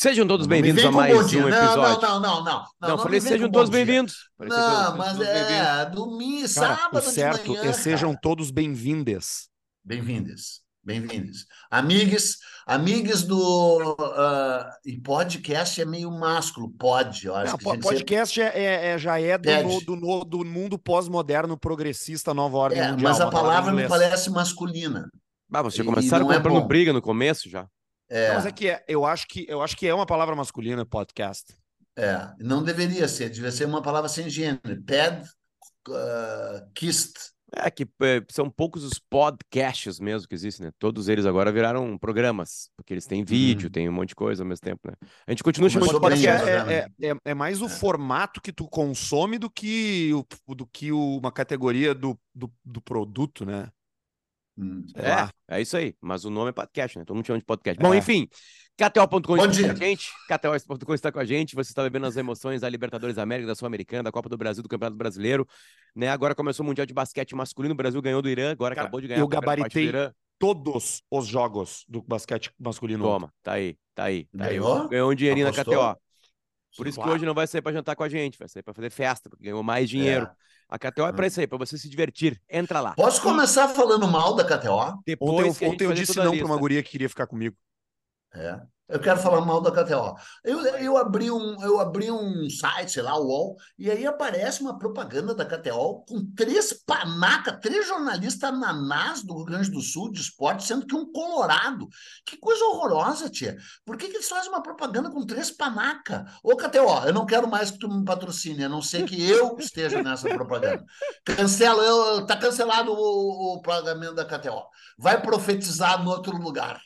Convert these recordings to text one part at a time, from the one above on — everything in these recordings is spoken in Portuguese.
Sejam todos bem-vindos a mais de um episódio. não, não, não, não. Não, Não, não falei sejam todos bem-vindos. Não, mas bem-vindos. é domingo, Cara, sábado o de certo manhã, é sejam cara. todos bem-vindes. Bem-vindos, bem-vindos. Amigos, amigos do... ah, e podcast é meio másculo, pod, eu acho Não, que podcast é, é- é- já é do, no- do, no- do mundo pós-moderno progressista, nova ordem É, mundial. mas a palavra me parece masculina. Ah, vocês E começaram não é comprando bom. briga no começo já. É, Não, mas é que é, eu acho que eu acho que é uma palavra masculina podcast. é, não deveria ser, devia ser uma palavra sem gênero. Pad, ah, kissed. É que é, são poucos os podcasts mesmo que existem, né? Todos eles agora viraram programas, porque eles têm vídeo, Uhum. tem um monte de coisa ao mesmo tempo, né? A gente continua chamando de podcast. né? é, é, é, é mais o É. formato que tu consome do que, o, do que o- uma categoria do, do, do produto, né? Hum. É, lá. é isso aí. Mas o nome é podcast, né? Todo mundo chama de podcast. Bom, É. enfim, KTO.com Bom está com a gente. KTO.com está com a gente. Você está vivendo as emoções da Libertadores da América, da Sul-Americana, da Copa do Brasil, do Campeonato Brasileiro. Né? Agora começou o Mundial de Basquete masculino. O Brasil ganhou do Irã, agora Cara, acabou de ganhar eu gabaritei Irã. Todos os jogos do basquete masculino. Toma, tá aí, tá aí. Tá aí. Ganhou? Ganhou um dinheirinho na Apostou? KTO. Por isso que Claro. hoje não vai sair para jantar com a gente, vai sair para fazer festa, porque ganhou mais dinheiro. É. A KTO é para Hum. isso aí, para você se divertir. Entra lá. Posso começar falando mal da KTO? Depois Ontem, eu- que ontem eu disse não para uma guria que queria ficar comigo. É. Eu quero falar mal da KTO. Eu, eu, abri um, eu abri um site, sei lá, o UOL, e aí aparece uma propaganda da KTO com três panaca, três jornalistas nanás do Rio Grande do Sul de esporte, sendo que um colorado. Que coisa horrorosa, tia. Por que, que eles fazem uma propaganda com três panaca? Ô, KTO, eu não quero mais que tu me patrocine, a não ser que eu esteja nessa propaganda. Cancela, eu, tá cancelado o, o pagamento da KTO. Vai profetizar no outro lugar.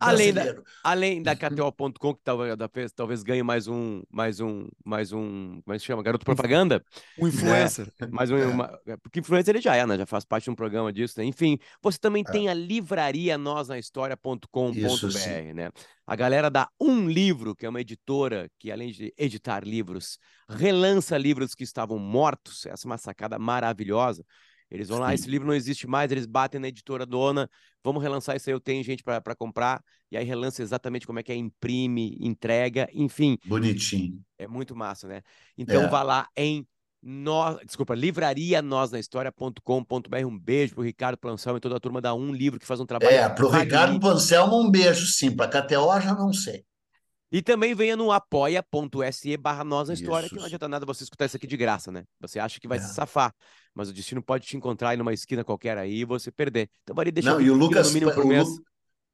Além da-. Além da KTO.com, que talvez, talvez, ganhe mais um, mais um, mais um, como é que se chama? Garoto propaganda. Um influencer. Mais um, É. uma- porque influencer ele já é, né? Já faz parte de um programa disso, né? Enfim, você também É. tem a livraria nós na história.com.br, né? A galera da Um Livro, que é uma editora que, além de editar livros, relança livros que estavam mortos. Essa é uma sacada maravilhosa. Eles vão lá, Sim. esse livro não existe mais, eles batem na editora dona, vamos relançar isso aí, eu tenho gente para comprar, e aí relança exatamente como é que é, imprime, entrega, enfim, Bonitinho. é muito massa, né? Então É. vá lá em nós, desculpa, livraria nós na história.com.br. Um beijo pro Ricardo Planção e toda a turma da Um Livro que faz um trabalho É, pro Ricardo. Pancelmo, um beijo, sim. Pra KTO, já não sei. E também venha no apoia.se barra nós na história, que não adianta nada você escutar isso aqui de graça, né? Você acha que vai É. se safar, mas o destino pode te encontrar aí numa esquina qualquer aí e você perder. Então, Maria, deixa Não, eu e o Lucas, o. Lu-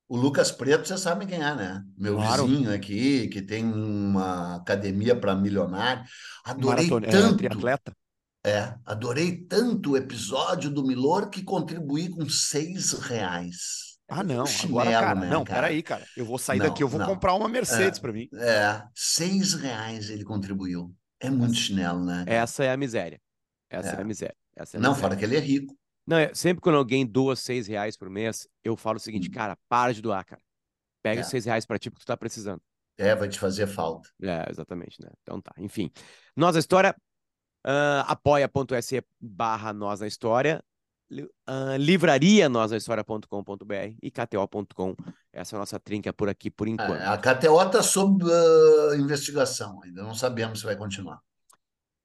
o Lucas Preto, você sabe quem é, né? Meu Claro. vizinho aqui, que tem uma academia para milionário. Adorei Maratona, é, tanto. triatleta. É, adorei tanto o episódio do Milor que contribuí com seis reais. Ah, não. Chinelo, Agora, cara, né, não, cara? peraí, cara. Eu vou sair Não, daqui, eu vou não. comprar uma Mercedes pra mim. É, seis reais ele contribuiu. É muito chinelo, né? Essa é a miséria. Essa é, É. a miséria. Essa é a Não, miséria. fora que ele é rico. Não, é, sempre quando alguém doa seis reais por mês, eu falo o seguinte, Hum. cara, para de doar, cara. Pega É. os seis reais pra ti porque tu tá precisando. É, vai te fazer falta. É, exatamente, né? Então tá, enfim. Nós a História, ah, apoia.se barra Nós na História, ah, livraria nós na história.com.br e kto.com. Essa é a nossa trinca por aqui, por enquanto. É, a KTO está sob ah, investigação, ainda não sabemos se vai continuar.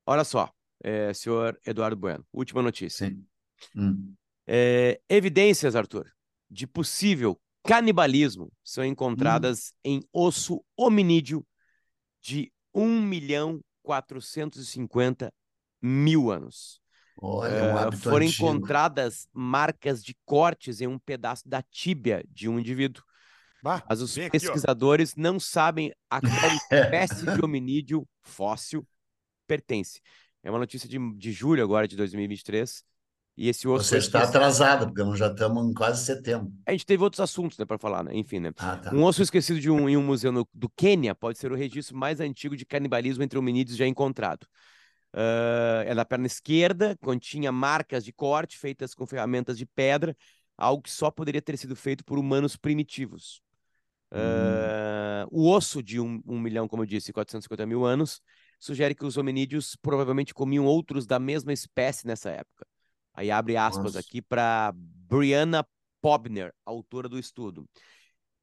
Olha só, eh, senhor Eduardo Bueno, última notícia. Sim. Hum. É, evidências, Arthur, de possível canibalismo são encontradas em osso hominídeo de 1 milhão 450 mil anos. Olha, é um Eh, foram antigo. encontradas marcas de cortes em um pedaço da tíbia de um indivíduo. Bah, Mas os vem aqui, pesquisadores não sabem a qual espécie de hominídeo fóssil pertence. É uma notícia de, de julho agora, de 2023. E esse osso Você foi está esquecido- atrasado, porque nós já estamos em quase setembro. A gente teve outros assuntos, né, para falar, né? Enfim, né? Ah, tá. Um osso esquecido de um, em um museu no- do Quênia pode ser o registro mais antigo de canibalismo entre hominídeos já encontrado. Ah, é da perna esquerda, continha marcas de corte feitas com ferramentas de pedra, algo que só poderia ter sido feito por humanos primitivos. Ah, o osso de um, um milhão, como eu disse, 450 mil anos, sugere que os hominídeos provavelmente comiam outros da mesma espécie nessa época. Aí abre aspas Nossa. aqui para Brianna Pobner, autora do estudo.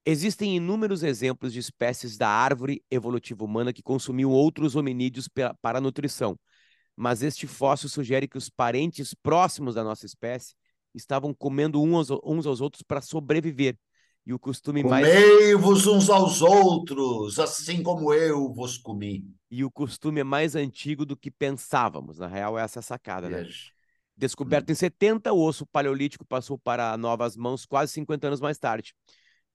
Existem inúmeros exemplos de espécies da árvore evolutiva humana que consumiam outros hominídeos para nutrição, mas este fóssil sugere que os parentes próximos da nossa espécie estavam comendo uns aos outros para sobreviver. E o costume mais. Comei-vos uns aos outros, assim como eu vos comi. E o costume é mais antigo do que pensávamos. Na real, essa é a sacada, né? Descoberto hum. em 70, o osso paleolítico passou para novas mãos quase 50 anos mais tarde.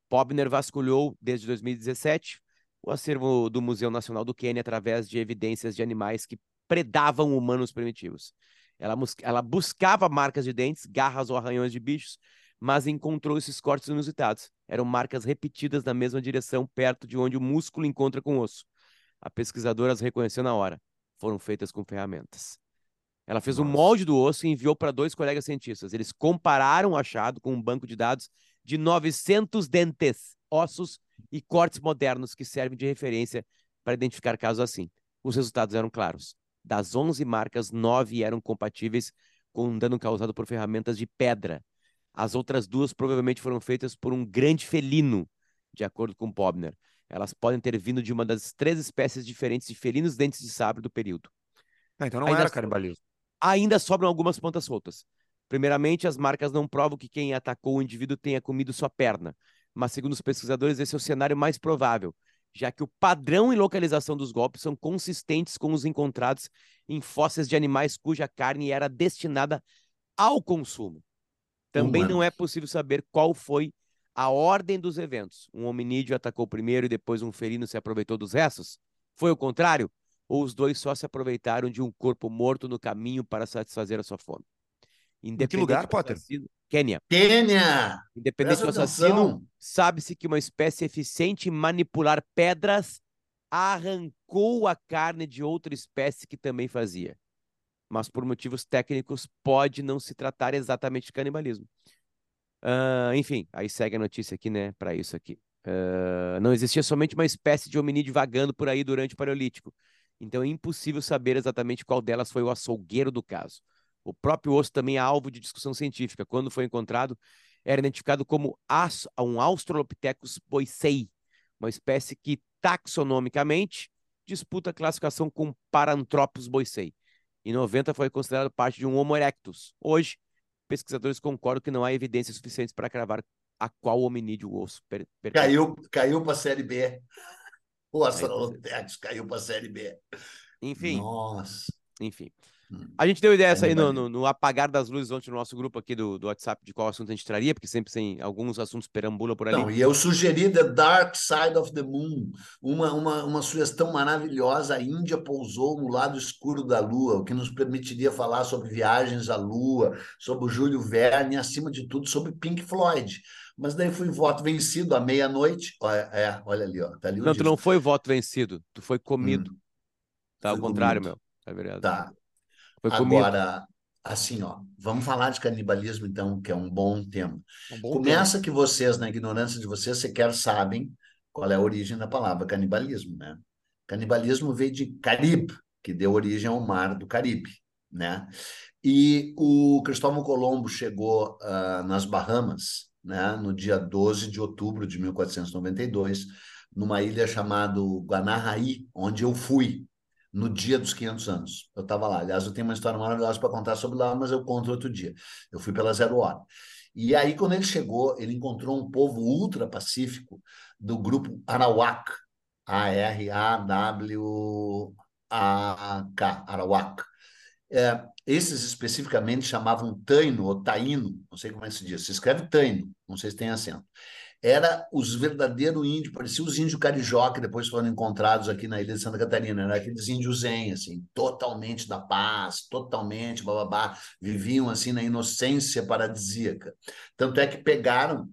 Pobner vasculhou, desde 2017, o acervo do Museu Nacional do Quênia através de evidências de animais que predavam humanos primitivos. Ela, ela buscava marcas de dentes, garras ou arranhões de bichos, mas encontrou esses cortes inusitados. Eram marcas repetidas na mesma direção, perto de onde o músculo encontra com o osso. A pesquisadora as reconheceu na hora. Foram feitas com ferramentas. Ela fez o um molde do osso e enviou para dois colegas cientistas. Eles compararam o achado com um banco de dados de 900 dentes, ossos e cortes modernos que servem de referência para identificar casos assim. Os resultados eram claros. Das 11 marcas, nove eram compatíveis com um dano causado por ferramentas de pedra. As outras duas provavelmente foram feitas por um grande felino, de acordo com Pobner. Elas podem ter vindo de uma das três espécies diferentes de felinos dentes de sabre do período. Ah, então não Ainda era canibalismo. Ainda sobram algumas pontas soltas. Primeiramente, as marcas não provam que quem atacou o indivíduo tenha comido sua perna, mas segundo os pesquisadores, esse é o cenário mais provável, já que o padrão e localização dos golpes são consistentes com os encontrados em fósseis de animais cuja carne era destinada ao consumo. Também não é possível saber qual foi a ordem dos eventos. Um hominídeo atacou primeiro e depois um felino se aproveitou dos restos? Foi o contrário? Ou os dois só se aproveitaram de um corpo morto no caminho para satisfazer a sua fome? Em que lugar, Potter? Quênia. Quênia! Independente do assassino, sabe-se que uma espécie eficiente em manipular pedras arrancou a carne de outra espécie que também fazia. Mas por motivos técnicos pode não se tratar exatamente de canibalismo. Uh, enfim, aí segue a notícia aqui, né, para isso aqui. Uh, não existia somente uma espécie de hominídeo vagando por aí durante o Paleolítico. Então é impossível saber exatamente qual delas foi o açougueiro do caso. O próprio osso também é alvo de discussão científica. Quando foi encontrado, era identificado como um Australopithecus boisei, uma espécie que taxonomicamente disputa a classificação com Paranthropus boisei. Em 90 foi considerado parte de um Homo erectus. Hoje, pesquisadores concordam que não há evidências suficientes para cravar a qual hominídeo o osso per Caiu, caiu para a série B. O Australopithecus caiu para a série B. Enfim. Nossa. Enfim. A gente deu ideia essa aí no, no, no, apagar das luzes ontem no nosso grupo aqui do, do WhatsApp de qual assunto a gente traria, porque sempre tem alguns assuntos perambulam por ali. Não, e eu sugeri The Dark Side of the Moon, uma, uma, uma sugestão maravilhosa. A Índia pousou no lado escuro da Lua, o que nos permitiria falar sobre viagens à Lua, sobre o Júlio Verne e, acima de tudo, sobre Pink Floyd. Mas daí fui voto vencido à meia-noite. É, olha ali, ó. Tá ali não, tu não foi voto vencido, tu foi comido. Hum, tá ao contrário, comido. meu. É verdade. Tá. Foi Agora, assim, ó, vamos falar de canibalismo, então, que é um bom tema. Um bom Começa tema. que vocês, na ignorância de vocês, sequer sabem qual é a origem da palavra canibalismo, né? Canibalismo veio de Caribe, que deu origem ao mar do Caribe, né? E o Cristóvão Colombo chegou uh, nas Bahamas, né, no dia 12 de outubro de 1492, numa ilha chamada Guanahai, onde eu fui, no dia dos 500 anos. Eu estava lá. Aliás, eu tenho uma história maravilhosa para contar sobre lá, mas eu conto outro dia. Eu fui pela Zero Hora. E aí, quando ele chegou, ele encontrou um povo ultra pacífico do grupo Arawak, A-R-A-W-A-K, Arawak. É, esses especificamente chamavam Taino ou Taíno, não sei como é que se diz, se escreve Taino, não sei se tem acento era os verdadeiros índios, parecia os índios carijó que depois foram encontrados aqui na ilha de Santa Catarina, era aqueles índios zen, assim, totalmente da paz, totalmente bababá, viviam assim na inocência paradisíaca. Tanto é que pegaram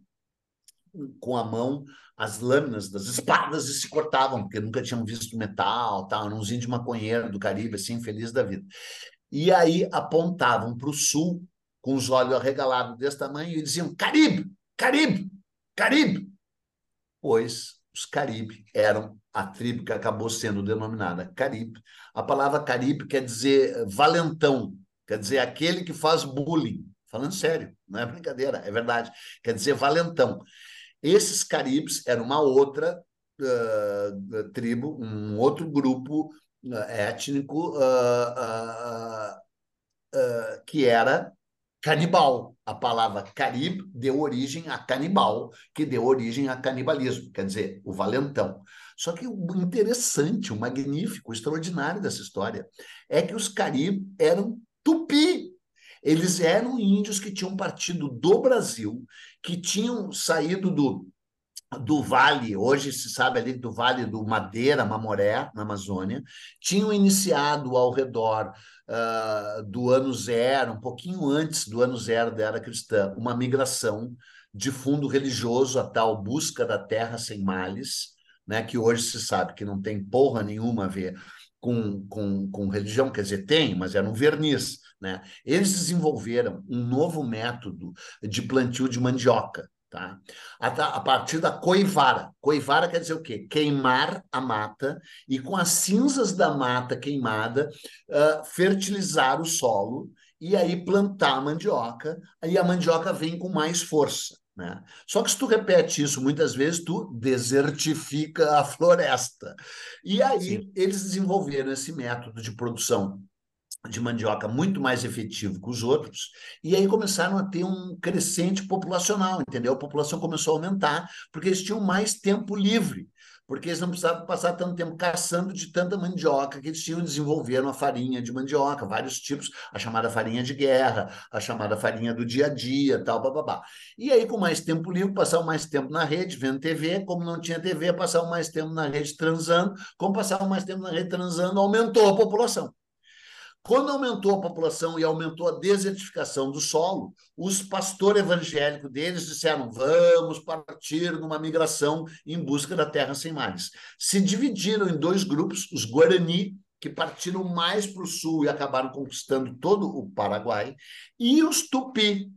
com a mão as lâminas das espadas e se cortavam, porque nunca tinham visto metal, tal, eram uns índios maconheiros do Caribe, assim, felizes da vida. E aí apontavam para o sul, com os olhos arregalados desse tamanho, e diziam: Caribe, Caribe, Caribe, pois os Caribe eram a tribo que acabou sendo denominada Caribe. A palavra Caribe quer dizer valentão, quer dizer aquele que faz bullying. Falando sério, não é brincadeira, é verdade. Quer dizer valentão. Esses caribes eram uma outra uh, tribo, um outro grupo uh, étnico uh, que era canibal. A palavra carib deu origem a canibal, que deu origem a canibalismo, quer dizer, o valentão. Só que o interessante, o magnífico, o extraordinário dessa história é que os carib eram tupi. Eles eram índios que tinham partido do Brasil, que tinham saído do do Vale, hoje se sabe ali do Vale do Madeira, Mamoré, na Amazônia, tinham iniciado ao redor uh, do ano zero, um pouquinho antes do ano zero da era cristã, uma migração de fundo religioso, a tal busca da terra sem males, né, que hoje se sabe que não tem porra nenhuma a ver com, com, com religião, quer dizer, tem, mas era um verniz. Né? Eles desenvolveram um novo método de plantio de mandioca, Tá? A, partir da coivara. Coivara quer dizer o quê? Queimar a mata e com as cinzas da mata queimada uh, fertilizar o solo e aí plantar a mandioca. Aí a mandioca vem com mais força. Né? Só que se tu repete isso muitas vezes, tu desertifica a floresta. E aí Sim. eles desenvolveram esse método de produção de mandioca muito mais efetivo que os outros, e aí começaram a ter um crescente populacional, entendeu? A população começou a aumentar, porque eles tinham mais tempo livre, porque eles não precisavam passar tanto tempo caçando de tanta mandioca que eles tinham, desenvolveram a farinha de mandioca, vários tipos, a chamada farinha de guerra, a chamada farinha do dia a dia, tal, bababá. E aí, com mais tempo livre, passavam mais tempo na rede, vendo TV, como não tinha TV, passavam mais tempo na rede transando, como passavam mais tempo na rede transando, aumentou a população. Quando aumentou a população e aumentou a desertificação do solo, os pastores evangélicos deles disseram: vamos partir numa migração em busca da terra sem mares. Se dividiram em dois grupos: os Guarani, que partiram mais para o sul e acabaram conquistando todo o Paraguai, e os Tupi.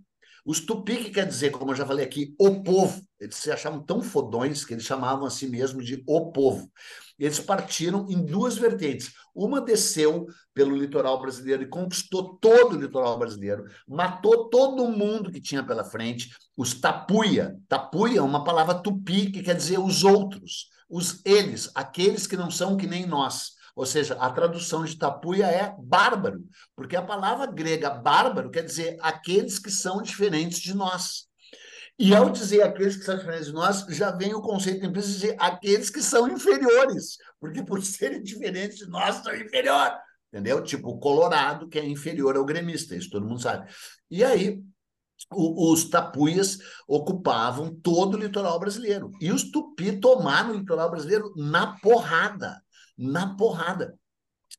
Os Tupi, que quer dizer, como eu já falei aqui, o povo. Eles se achavam tão fodões que eles chamavam a si mesmo de o povo eles partiram em duas vertentes. Uma desceu pelo litoral brasileiro e conquistou todo o litoral brasileiro, matou todo mundo que tinha pela frente, os tapuia. Tapuia é uma palavra tupi que quer dizer os outros, os eles, aqueles que não são que nem nós. Ou seja, a tradução de tapuia é bárbaro, porque a palavra grega bárbaro quer dizer aqueles que são diferentes de nós. E ao dizer aqueles que são diferentes de nós, já vem o conceito implícito de dizer aqueles que são inferiores, porque por serem diferentes de nós, são inferiores. Entendeu? Tipo o Colorado, que é inferior ao gremista, isso todo mundo sabe. E aí, o, os tapuias ocupavam todo o litoral brasileiro. E os tupi tomaram o litoral brasileiro na porrada. Na porrada.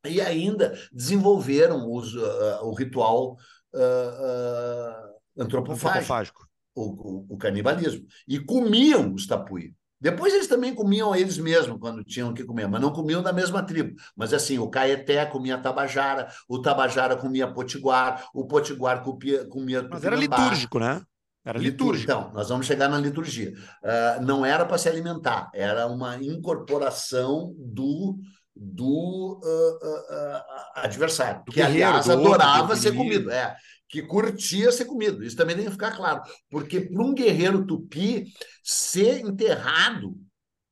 E ainda desenvolveram os, uh, o ritual uh, uh, antropofágico. antropofágico o, o, o canibalismo. E comiam os tapuí. Depois eles também comiam eles mesmos quando tinham que comer, mas não comiam da mesma tribo. Mas assim, o Caeté comia Tabajara, o Tabajara comia Potiguar, o Potiguar comia, comia Mas era litúrgico, né? Era litúrgico. Então, nós vamos chegar na liturgia. Uh, não era para se alimentar, era uma incorporação do, do uh, uh, adversário, do que aliás adorava ser comido. É que curtia ser comido. Isso também tem que ficar claro. Porque para um guerreiro tupi, ser enterrado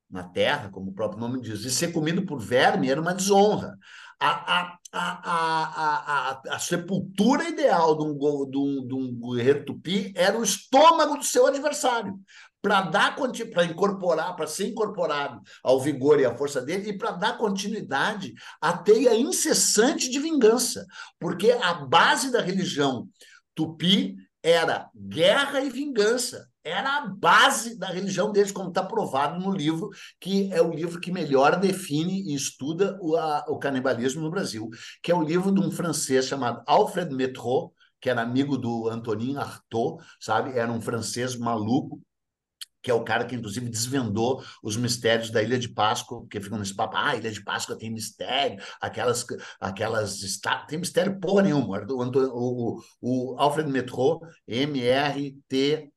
na terra, como o próprio nome diz, e ser comido por verme era uma desonra. A, a, a, a, a, a sepultura ideal de um, de, um, de um guerreiro tupi era o estômago do seu adversário para dar para incorporar, para ser incorporado ao vigor e à força dele e para dar continuidade à teia incessante de vingança, porque a base da religião tupi era guerra e vingança. Era a base da religião deles, como está provado no livro, que é o livro que melhor define e estuda o, a, o canibalismo no Brasil, que é o livro de um francês chamado Alfred Métraux, que era amigo do Antonin Artaud, sabe? Era um francês maluco, que é o cara que, inclusive, desvendou os mistérios da Ilha de Páscoa, porque ficam nesse papo, ah, Ilha de Páscoa tem mistério, aquelas, aquelas, tem mistério porra nenhuma. O, o, o Alfred Metro, M-R-T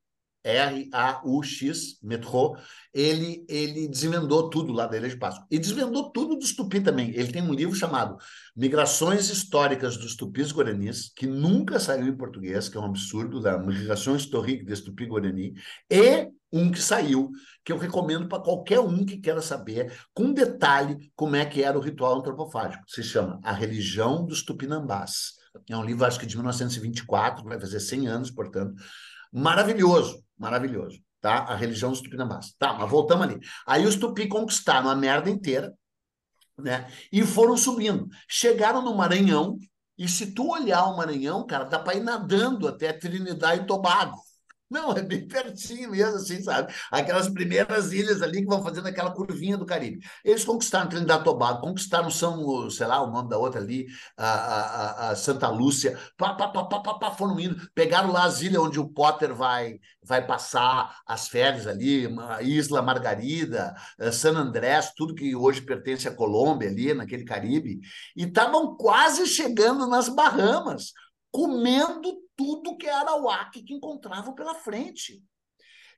R-A-U-X, metrô, ele, ele desvendou tudo lá da Ilha de Páscoa. E desvendou tudo dos Tupi também. Ele tem um livro chamado Migrações Históricas dos Tupis Guaranis, que nunca saiu em português, que é um absurdo, da Migração Histórica des Tupi Guarani, e um que saiu, que eu recomendo para qualquer um que queira saber, com detalhe, como é que era o ritual antropofágico. Se chama A Religião dos Tupinambás. É um livro, acho que de 1924, vai fazer 100 anos, portanto. Maravilhoso, maravilhoso tá? A religião dos tupinambás. Tá, mas voltamos ali. Aí os tupi conquistaram a merda inteira, né? E foram subindo. Chegaram no Maranhão, e se tu olhar o Maranhão, cara, dá para ir nadando até Trinidade e Tobago. Não, é bem pertinho mesmo, assim, sabe? Aquelas primeiras ilhas ali que vão fazendo aquela curvinha do Caribe. Eles conquistaram Trinidad e Tobago, conquistaram São, sei lá, o nome da outra ali, a, a, a Santa Lúcia, pá, pá, pá, pá, pá, pá, foram indo, pegaram lá as ilhas onde o Potter vai, vai passar as férias ali, Isla Margarida, eh, San Andrés, tudo que hoje pertence à Colômbia ali, naquele Caribe, e estavam quase chegando nas Bahamas, comendo tudo que era o Arauá que encontravam pela frente.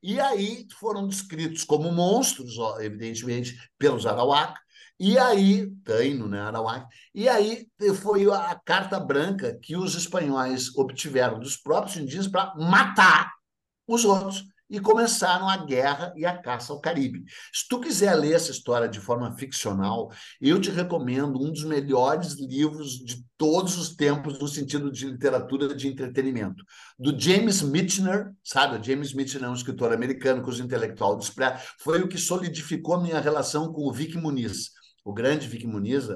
E aí foram descritos como monstros, evidentemente, pelos Arawak. E aí, Taino, né, Arawak. E aí foi a carta branca que os espanhóis obtiveram dos próprios indígenas para matar os outros e começaram a guerra e a caça ao Caribe. Se tu quiser ler essa história de forma ficcional, eu te recomendo um dos melhores livros de todos os tempos no sentido de literatura de entretenimento, do James Michener, sabe? O James Michener é um escritor americano cujo intelectual despreza, foi o que solidificou a minha relação com o Vic Muniz o grande Vic Muniz,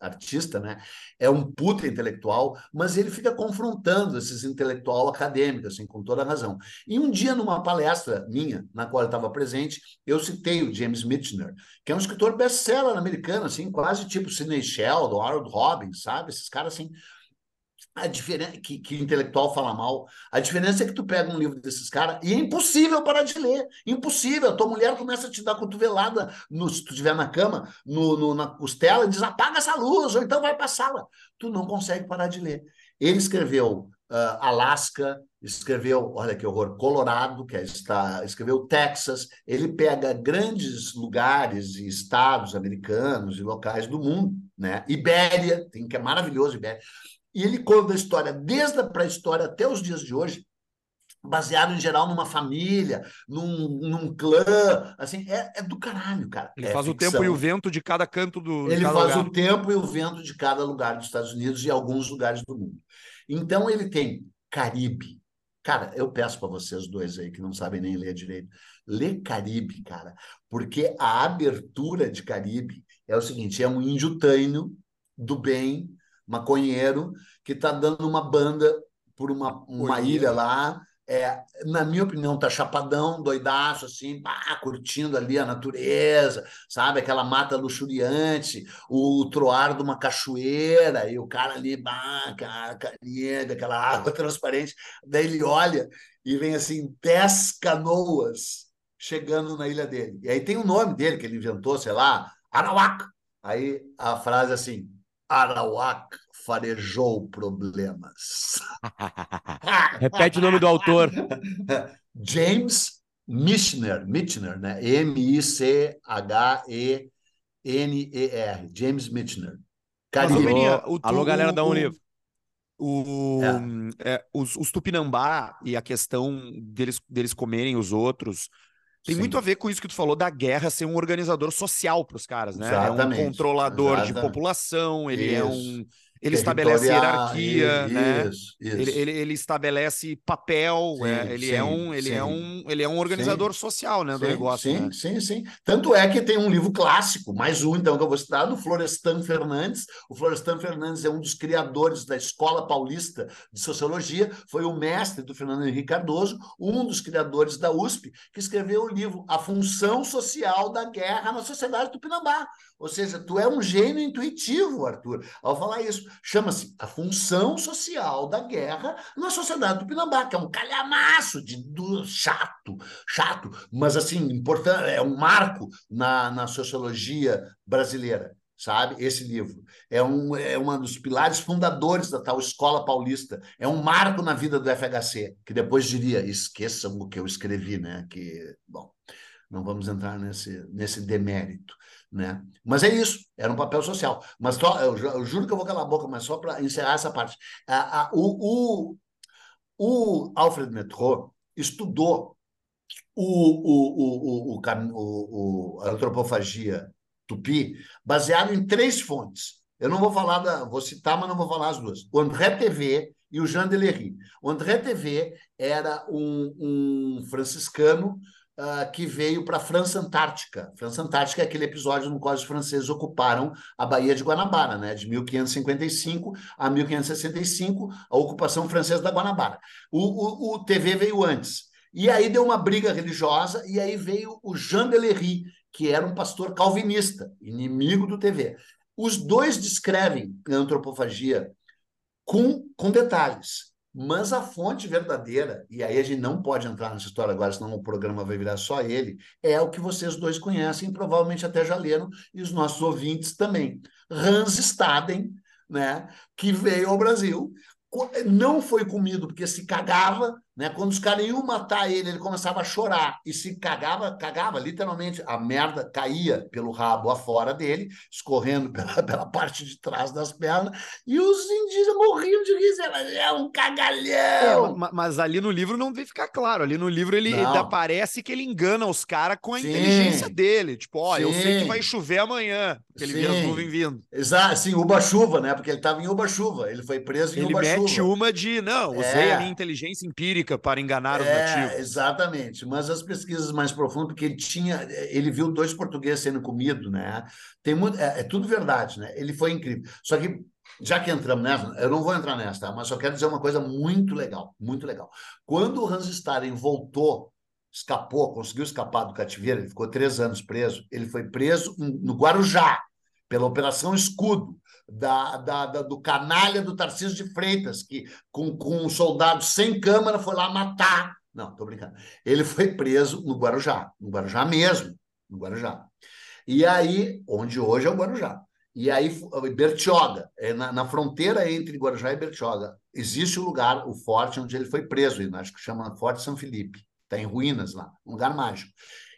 artista, né, é um puta intelectual, mas ele fica confrontando esses intelectual acadêmicos, assim, com toda razão. E um dia, numa palestra minha, na qual eu estava presente, eu citei o James Michener, que é um escritor best-seller americano, assim, quase tipo Sidney Sheldon, Harold Robbins, sabe? Esses caras, assim, a diferença que, que intelectual fala mal. A diferença é que tu pega um livro desses caras e é impossível parar de ler. Impossível. Tua mulher começa a te dar cotovelada no, se tu estiver na cama, no, no, na costela, e diz: apaga essa luz, ou então vai para a sala. Tu não consegue parar de ler. Ele escreveu uh, Alasca, escreveu, olha que horror, Colorado, que é, está, escreveu Texas. Ele pega grandes lugares e estados americanos e locais do mundo, né? Ibéria, tem que é maravilhoso Ibéria e ele conta a história desde a pré-história até os dias de hoje, baseado em geral numa família, num, num clã, assim, é, é, do caralho, cara. Ele é faz ficção. o tempo e o vento de cada canto do. Ele faz lugar. o tempo e o vento de cada lugar dos Estados Unidos e alguns lugares do mundo. Então ele tem Caribe. Cara, eu peço para vocês dois aí que não sabem nem ler direito, lê Caribe, cara, porque a abertura de Caribe é o seguinte: é um índio taino do bem maconheiro, que está dando uma banda por uma, uma ilha lá. É, na minha opinião, tá chapadão, doidaço, assim, pá, curtindo ali a natureza, sabe? Aquela mata luxuriante, o troar de uma cachoeira, e o cara ali, bah, carinha, aquela água transparente. Daí ele olha e vem assim, dez canoas chegando na ilha dele. E aí tem o nome dele que ele inventou, sei lá, Arawak. Aí a frase assim, Arawak farejou problemas. Repete o nome do autor. James Michener, Michener, né? M-I-C-H-E-N-E-R. James Michener. Alô, alô, galera, dá um livro. O, é. É, os, os, Tupinambá e a questão deles, deles comerem os outros tem Sim. muito a ver com isso que tu falou da guerra ser um organizador social para os caras, né? Exatamente. É um controlador Exatamente. de população, ele isso. é um ele estabelece hierarquia, isso, né? Isso, ele, ele, ele, estabelece papel, sim, é, ele, sim, é um, ele, é um, ele é um organizador social né, do negócio. Sim, né? sim, sim. Tanto é que tem um livro clássico, mais um, então, que eu vou citar, do Florestan Fernandes. O Florestan Fernandes é um dos criadores da Escola Paulista de Sociologia, foi o mestre do Fernando Henrique Cardoso, um dos criadores da USP, que escreveu o livro A Função Social da Guerra na Sociedade do Pinambá. Ou seja, tu é um gênio intuitivo, Arthur, ao falar isso. Chama-se a função social da guerra na sociedade do Pinambá, que é um calhamaço de, do, chato, chato, mas assim, importante, é um marco na, na sociologia brasileira. sabe? Esse livro. É um, é um dos pilares fundadores da tal escola paulista. É um marco na vida do FHC, que depois diria: esqueçam o que eu escrevi, né? Que, bom, não vamos entrar nesse, nesse demérito. Né? Mas é isso, era um papel social. Mas só, eu, eu juro que eu vou calar a boca, mas só para encerrar essa parte. A, a, o, o, o Alfred Metro estudou o, o, o, o, o, a antropofagia tupi baseado em três fontes. Eu não vou falar da, vou citar, mas não vou falar as duas. O André TV e o Jean Delery. O André TV era um, um franciscano uh, que veio para a França Antártica. França Antártica é aquele episódio no qual os franceses ocuparam a Baía de Guanabara, né? de 1555 a 1565, a ocupação francesa da Guanabara. O, o, o TV veio antes. E aí deu uma briga religiosa, e aí veio o Jean Delery, que era um pastor calvinista, inimigo do TV. Os dois descrevem a antropofagia com, com detalhes. Mas a fonte verdadeira, e aí a gente não pode entrar nessa história agora, senão o programa vai virar só ele, é o que vocês dois conhecem, provavelmente até já leram, e os nossos ouvintes também. Hans Staden, né, que veio ao Brasil, não foi comido porque se cagava, né? Quando os caras iam matar ele, ele começava a chorar e se cagava, cagava, literalmente, a merda caía pelo rabo afora dele, escorrendo pela, pela parte de trás das pernas, e os indígenas morriam de rir, é um cagalhão. É, mas ali no livro não vem ficar claro, ali no livro ele, ele aparece que ele engana os caras com a Sim. inteligência dele, tipo, ó, Sim. eu sei que vai chover amanhã, porque ele Sim. vê as nuvens vindo. Exato, sim, Uba-chuva, né? Porque ele estava em Uba-chuva, ele foi preso em Uba-chuva. Mete uma de, não, usei é. a minha inteligência empírica para enganar os é, nativos. Exatamente, mas as pesquisas mais profundas, porque ele tinha, ele viu dois portugueses sendo comidos, né? Tem muito, é, é, tudo verdade, né? Ele foi incrível. Só que já que entramos nessa, eu não vou entrar nessa, tá? mas só quero dizer uma coisa muito legal, muito legal. Quando o Hans Staden voltou, escapou, conseguiu escapar do cativeiro, ele ficou três anos preso, ele foi preso no Guarujá, pela Operação Escudo da, da, da, do canalha do Tarcísio de Freitas, que com, com um soldado sem câmara foi lá matar. Não, tô brincando. Ele foi preso no Guarujá, no Guarujá mesmo, no Guarujá. E aí, onde hoje é o Guarujá. E aí, Bertioga, é na, na fronteira entre Guarujá e Bertioga, existe o um lugar, o forte, onde ele foi preso, acho que chama Forte São Felipe. Está em ruínas lá, um lugar mágico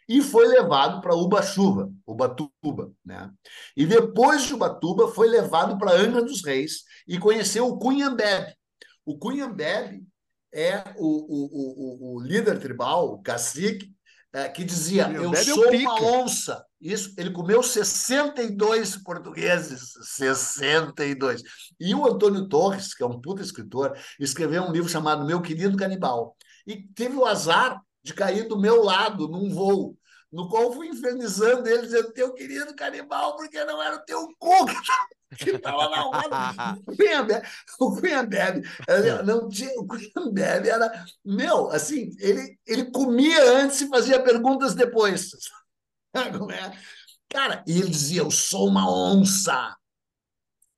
e foi levado para Ubatuba, Ubatuba, né? E depois de Ubatuba foi levado para Angra dos Reis e conheceu o Cunhambebe. O Cunhambebe é o, o, o, o líder tribal, o cacique, é, que dizia: Eu é sou uma onça. Isso, ele comeu 62 portugueses, 62. E o Antônio Torres, que é um puta escritor, escreveu um livro chamado Meu Querido Canibal. E teve o azar de cair do meu lado num voo, no qual fui infernizando ele, dizendo: Teu querido canibal, porque não era o teu cu que estava na hora. o Cunhambebe, não tinha, o era, meu, assim, ele, ele comia antes e fazia perguntas depois. É? Cara, e ele dizia: Eu sou uma onça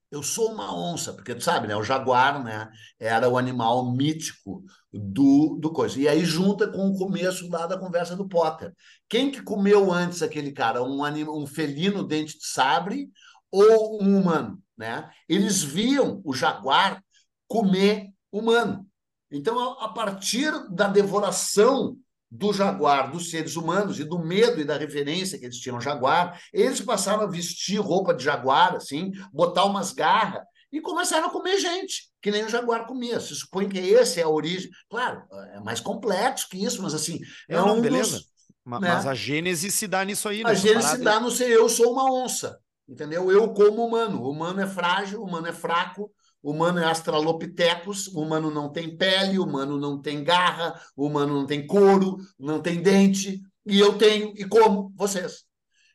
eu sou uma onça, porque tu sabe, né? O jaguar, né? Era o animal mítico do, do coisa. E aí junta com o começo lá da conversa do Potter. Quem que comeu antes aquele cara? Um, anim, um felino dente de sabre ou um humano, né? Eles viam o jaguar comer humano. Então, a, a partir da devoração do jaguar, dos seres humanos e do medo e da referência que eles tinham ao jaguar, eles passaram a vestir roupa de jaguar, assim, botar umas garras e começaram a comer gente, que nem o jaguar comia. Se supõe que essa é a origem. Claro, é mais complexo que isso, mas assim. É não, um beleza. Dos, mas, né? mas a gênese se dá nisso aí, né? A gênese se dá no ser eu sou uma onça. Entendeu? Eu como humano. O humano é frágil, o humano é fraco, o humano é astralopithecus, o humano não tem pele, o humano não tem garra, o humano não tem couro, não tem dente, e eu tenho, e como vocês.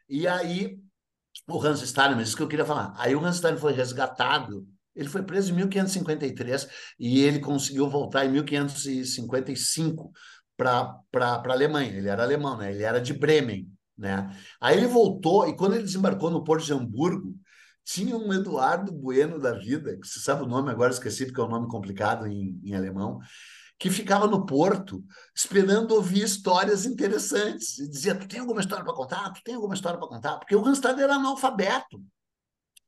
E aí, o Hans Steinman, isso que eu queria falar. Aí o Hans Steinman foi resgatado, ele foi preso em 1553 e ele conseguiu voltar em 1555 para a Alemanha. Ele era alemão, né? ele era de Bremen. Né? Aí ele voltou, e quando ele desembarcou no Porto de Hamburgo, tinha um Eduardo Bueno da vida, que você sabe o nome agora, esqueci porque é um nome complicado em, em alemão, que ficava no porto esperando ouvir histórias interessantes. E dizia: Tu tem alguma história para contar? Tu tem alguma história para contar? Porque o Randstad era analfabeto.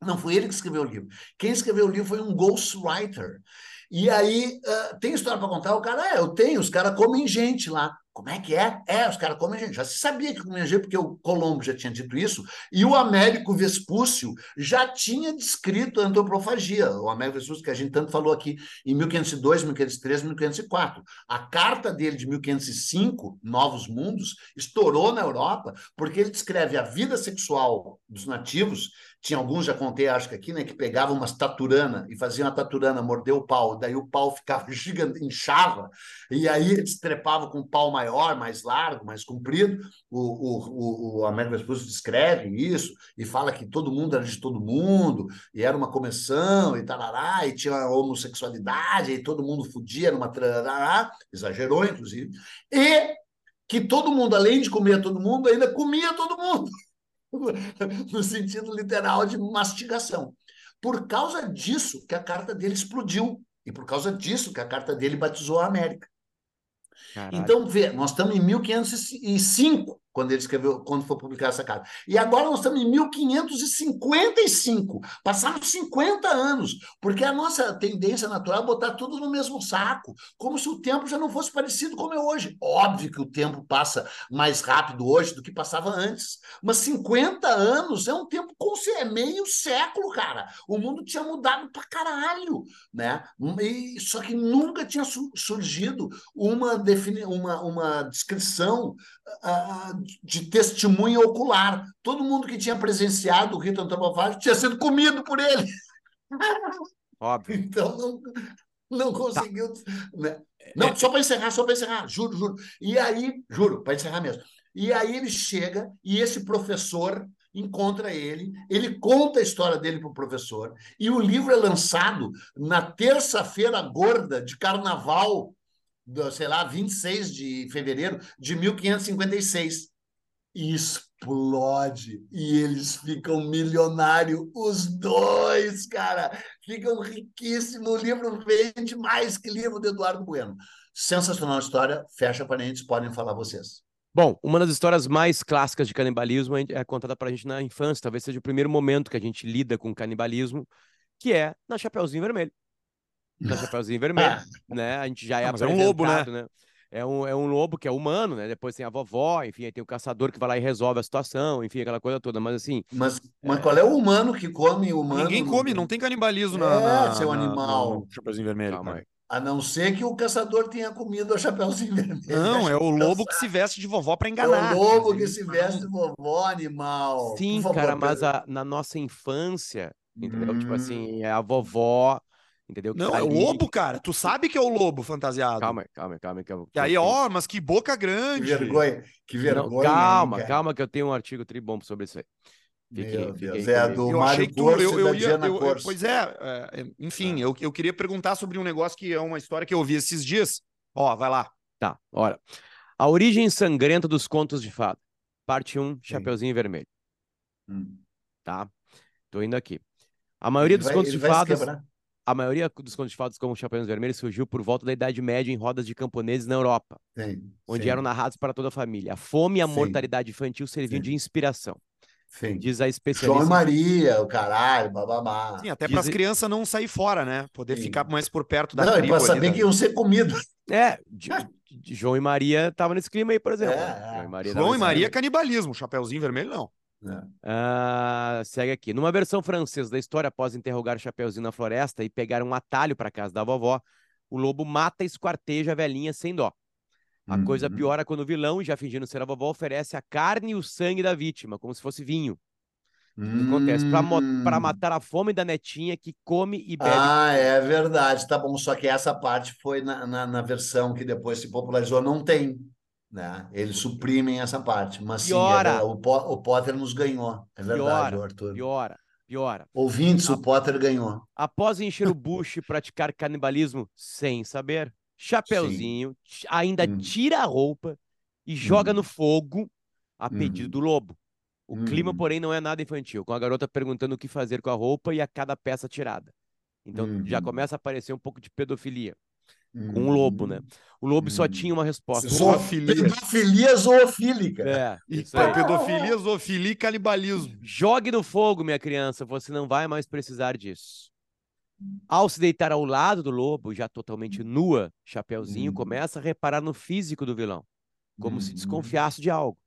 Não foi ele que escreveu o livro. Quem escreveu o livro foi um ghostwriter. E aí, uh, tem história para contar? O cara, é, eu tenho, os caras comem gente lá. Como é que é? É, os caras comem gente. Já se sabia que comia gente, porque o Colombo já tinha dito isso, e o Américo Vespúcio já tinha descrito a antropofagia. O Américo Vespúcio, que a gente tanto falou aqui, em 1502, 1503, 1504. A carta dele de 1505, Novos Mundos, estourou na Europa, porque ele descreve a vida sexual dos nativos tinha alguns, já contei, acho que aqui, né, que pegavam umas taturana e faziam a taturana morder o pau, daí o pau ficava gigante, inchava, e aí eles trepavam com um pau maior, mais largo, mais comprido. O, o, o, o Américo Vespucci descreve isso e fala que todo mundo era de todo mundo, e era uma comissão, e tarará, e tinha homossexualidade, e todo mundo fudia numa tarará, exagerou, inclusive, e que todo mundo, além de comer todo mundo, ainda comia todo mundo. no sentido literal de mastigação. Por causa disso que a carta dele explodiu e por causa disso que a carta dele batizou a América. Então, vê, nós estamos em 1505 quando ele escreveu, quando foi publicar essa carta. E agora nós estamos em 1555. Passamos 50 anos, porque a nossa tendência natural é botar tudo no mesmo saco, como se o tempo já não fosse parecido como é hoje. Óbvio que o tempo passa mais rápido hoje do que passava antes, mas 50 anos é um tempo com é meio século, cara. O mundo tinha mudado pra caralho, né? E, só que nunca tinha surgido uma, defini uma, uma descrição uh, de testemunha ocular. Todo mundo que tinha presenciado o rito antropofágico tinha sido comido por ele. Óbvio. Então não, não conseguiu. Tá. Né? Não, é, só para encerrar, só para encerrar, juro, juro. E aí, juro, para encerrar mesmo. E aí ele chega e esse professor encontra ele, ele conta a história dele para o professor, e o livro é lançado na terça-feira gorda de carnaval, do, sei lá, 26 de fevereiro de 1556 e explode. E eles ficam milionários, os dois, cara. Ficam riquíssimos. O livro vende mais que livro do Eduardo Bueno. Sensacional história. Fecha parênteses, podem falar vocês. Bom, uma das histórias mais clássicas de canibalismo é contada para a gente na infância. Talvez seja o primeiro momento que a gente lida com canibalismo, que é na Chapeuzinho Vermelho. Na Chapeuzinho Vermelho, né? A gente já é ah, apresentado, é um lobo, né? né? É um, é um lobo que é humano, né? Depois tem a vovó, enfim, aí tem o caçador que vai lá e resolve a situação, enfim, aquela coisa toda. Mas assim. Mas, mas é... qual é o humano que come humano? Ninguém come, não tem canibalismo. É, na, seu na, animal. No Chapeuzinho Vermelho. Calma. A não ser que o caçador tenha comido o Chapeuzinho Vermelho. Não, é o lobo que se veste de vovó para enganar. É o lobo que se veste de vovó, animal. Sim, favor, cara, mas a, na nossa infância, entendeu? Hum. Tipo assim, é a vovó Entendeu? Que não, tá é o lobo, cara. Tu sabe que é o lobo fantasiado. Calma, calma, calma. calma e aí, ó, mas que boca grande. Que vergonha, que vergonha. Não, calma, hein, calma, que eu tenho um artigo tribom sobre isso aí. Fiquei, Meu Deus, é do eu Mário tu, eu, eu, ia, eu, eu, Pois é, é enfim, ah. eu, eu queria perguntar sobre um negócio que é uma história que eu ouvi esses dias. Ó, vai lá. Tá, olha. A origem sangrenta dos contos de fada. Parte 1, Chapeuzinho Vermelho. Hum. Tá? Tô indo aqui. A maioria ele dos vai, contos de fadas a maioria dos contos de fadas como Chapéus Vermelhos surgiu por volta da Idade Média em rodas de camponeses na Europa, sim, onde sim. eram narrados para toda a família. A fome e a sim. mortalidade infantil serviam de inspiração. Sim. Diz a especialista. João Maria, o caralho, bababá. Sim, até para as crianças não sair fora, né? Poder ficar mais por perto da Não, e para saber que iam ser comidos. É, João e Maria estavam nesse clima aí, por exemplo. É, é. João e Maria, João e Maria canibalismo, Chapeuzinho Vermelho não. Uh, segue aqui. Numa versão francesa da história, após interrogar Chapeuzinho na floresta e pegar um atalho para casa da vovó, o lobo mata e esquarteja a velhinha sem dó. A uhum. coisa piora quando o vilão, já fingindo ser a vovó, oferece a carne e o sangue da vítima, como se fosse vinho. O que acontece? Para hum. matar a fome da netinha que come e bebe. Ah, é verdade. Tá bom. Só que essa parte foi na, na, na versão que depois se popularizou. Não tem. Né? Eles suprimem essa parte. Mas piora. sim, é, o, o Potter nos ganhou. É verdade, piora, Arthur. Piora, piora. Ouvintes, o Potter ganhou. Após encher o bucho e praticar canibalismo sem saber, Chapeuzinho sim. ainda hum. tira a roupa e joga hum. no fogo a pedido hum. do lobo. O clima, hum. porém, não é nada infantil, com a garota perguntando o que fazer com a roupa e a cada peça tirada. Então já uhum. começa a aparecer um pouco de pedofilia. Com um lobo, né? O lobo só tinha uma resposta. Zoofilia. Pedofilia zoofílica. É, isso aí. Pedofilia, zoofilia e canibalismo. Jogue no fogo, minha criança, você não vai mais precisar disso. Ao se deitar ao lado do lobo, já totalmente nua, Chapeuzinho Hum. começa a reparar no físico do vilão, como se Hum. desconfiasse de algo.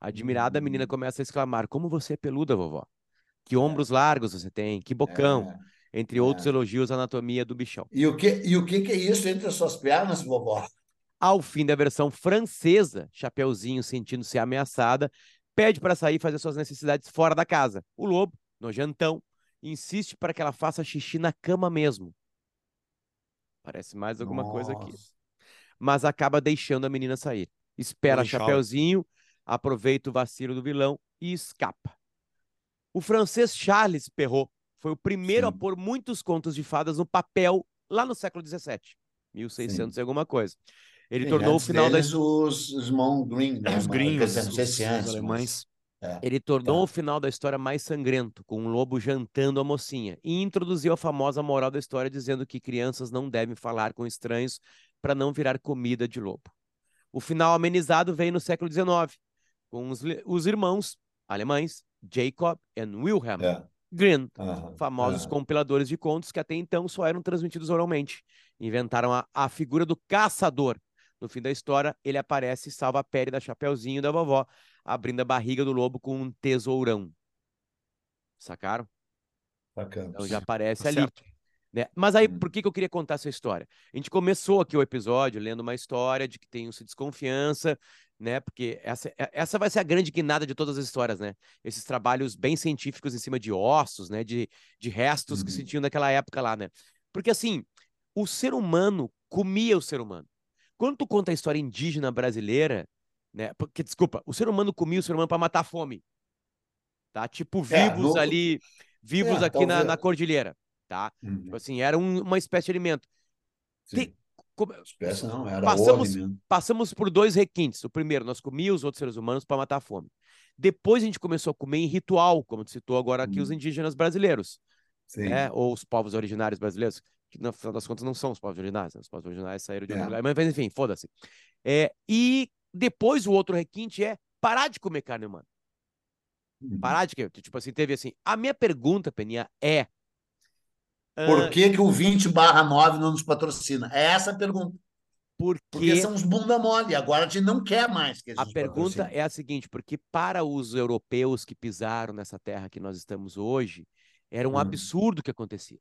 Admirada, a menina começa a exclamar: Como você é peluda, vovó? Que ombros largos você tem, que bocão, É. entre outros elogios à anatomia do bichão. E o, que, e o que, que é isso entre as suas pernas, vovó? Ao fim da versão francesa, Chapeuzinho, sentindo-se ameaçada, pede para sair e fazer suas necessidades fora da casa. O lobo, nojentão, insiste para que ela faça xixi na cama mesmo. Parece mais alguma coisa aqui. Nossa. Mas acaba deixando a menina sair. Espera shower. Chapeuzinho, aproveita o vacilo do vilão e escapa. O francês Charles Perrault foi o primeiro a Sim. pôr muitos contos de fadas no papel lá no século XVII, 1600 e alguma coisa. Ele Sim, tornou o final da deles, os, os Mon Green, né? Os Quer gringos, os, se os alemães. Ele tornou Tá. o final da história mais sangrento, com um lobo jantando a mocinha, e introduziu a famosa moral da história dizendo que crianças não devem falar com estranhos para não virar comida de lobo. O final amenizado veio no século XIX, com os, os irmãos alemães Jacob e Wilhelm É. Grimm, aham, famosos aham. compiladores de contos que até então só eram transmitidos oralmente. Inventaram a, a figura do caçador. No fim da história, ele aparece e salva a pele da Chapeuzinho da vovó, abrindo a barriga do lobo com um tesourão. Sacaram? Bacana. Então já aparece Tá ali. certo. Né? Mas aí, Hum. por que, que eu queria contar essa história? A gente começou aqui o episódio lendo uma história de que tem um desconfiança, né? Porque essa, é- essa vai ser a grande guinada de todas as histórias, né? Esses trabalhos bem científicos em cima de ossos, né? De, de restos que se Uhum. tinham naquela época lá, né? Porque assim, o ser humano comia o ser humano. Quando tu conta a história indígena brasileira, né? Porque, desculpa, o ser humano comia o ser humano para matar a fome. Tá? Tipo, É, vivos no- ali, vivos É, aqui na, na cordilheira, tá? Uhum. Tipo assim, era um- uma espécie de alimento. Tem- como- Espécie não, era Passamos- alimento. Passamos por dois requintes. O primeiro, nós comíamos os outros seres humanos para matar a fome. Depois a gente começou a comer em ritual, como tu citou agora aqui os Hum. indígenas brasileiros, né? Ou os povos originários brasileiros, que no final das contas não são os povos originários, né? Os povos originários saíram de outro É. lugar. Mas enfim, foda-se. É, e depois o outro requinte é parar de comer carne humana. Uhum. Parar de que, tipo assim, teve assim. A minha pergunta, Peninha, é. Por ah, que, que o 20 barra 9 não nos patrocina? É essa a pergunta. por Porque que- são uns bunda mole. Agora a gente não quer mais que eles A pergunta é a seguinte, porque para os europeus que pisaram nessa terra que nós estamos hoje, era um Hum. absurdo o que acontecia.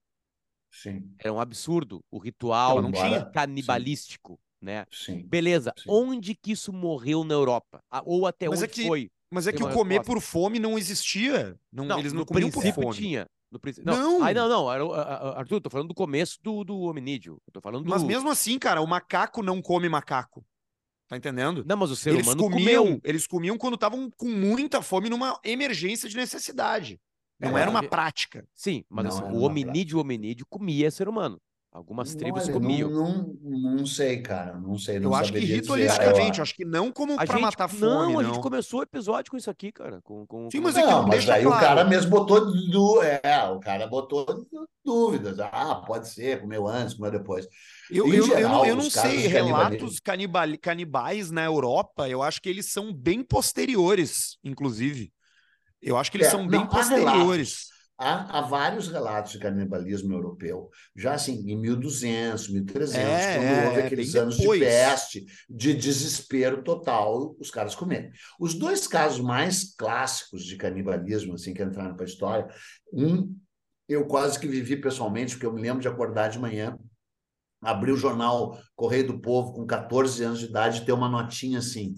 Sim, Era um absurdo o ritual não tinha. canibalístico, né? sim. Beleza, Sim. onde que isso morreu na Europa? Ah, Ou até Mas onde é que foi? Mas é que o comer resposta. por fome não existia. Não, Não, eles não no comiam por princípio fome. tinha. No. Não, Não. Aí, não, não, Arthur, tô falando do começo do, do hominídeo. Eu tô falando do... Mas mesmo assim, cara, o macaco não come macaco. Tá entendendo? Não, mas o ser eles humano comiam, comeu. eles comiam quando estavam com muita fome numa emergência de necessidade. Não É, era uma a- prática. Sim, mas assim, o hominídeo, o hominídeo comia ser humano. Algumas tribos Olha, comiam. Não, não, não sei, cara. Não sei. Não Eu acho que ritualisticamente, Eu- acho que não como A pra gente, matar fome, não, não. a gente começou o episódio com isso aqui, cara. Com, com, Sim, mas é Não, não mas aí o claro. cara mesmo botou du... é, o cara botou dúvidas. Ah, pode ser, comeu antes, comeu depois. Eu, eu, eu geral, não, eu não os casos sei, relatos canibali- canibais na Europa, eu acho que eles são bem posteriores, inclusive. Eu acho que eles É, são bem não, posteriores. Há, há vários relatos de canibalismo europeu, já assim, em 1200, 1300, É, quando é, houve é, aqueles bem anos depois. de peste, de desespero total, os caras comerem. Os dois casos mais clássicos de canibalismo, assim, que entraram para a história, um eu quase que vivi pessoalmente, porque eu me lembro de acordar de manhã, abrir o jornal Correio do Povo com 14 anos de idade e ter uma notinha assim,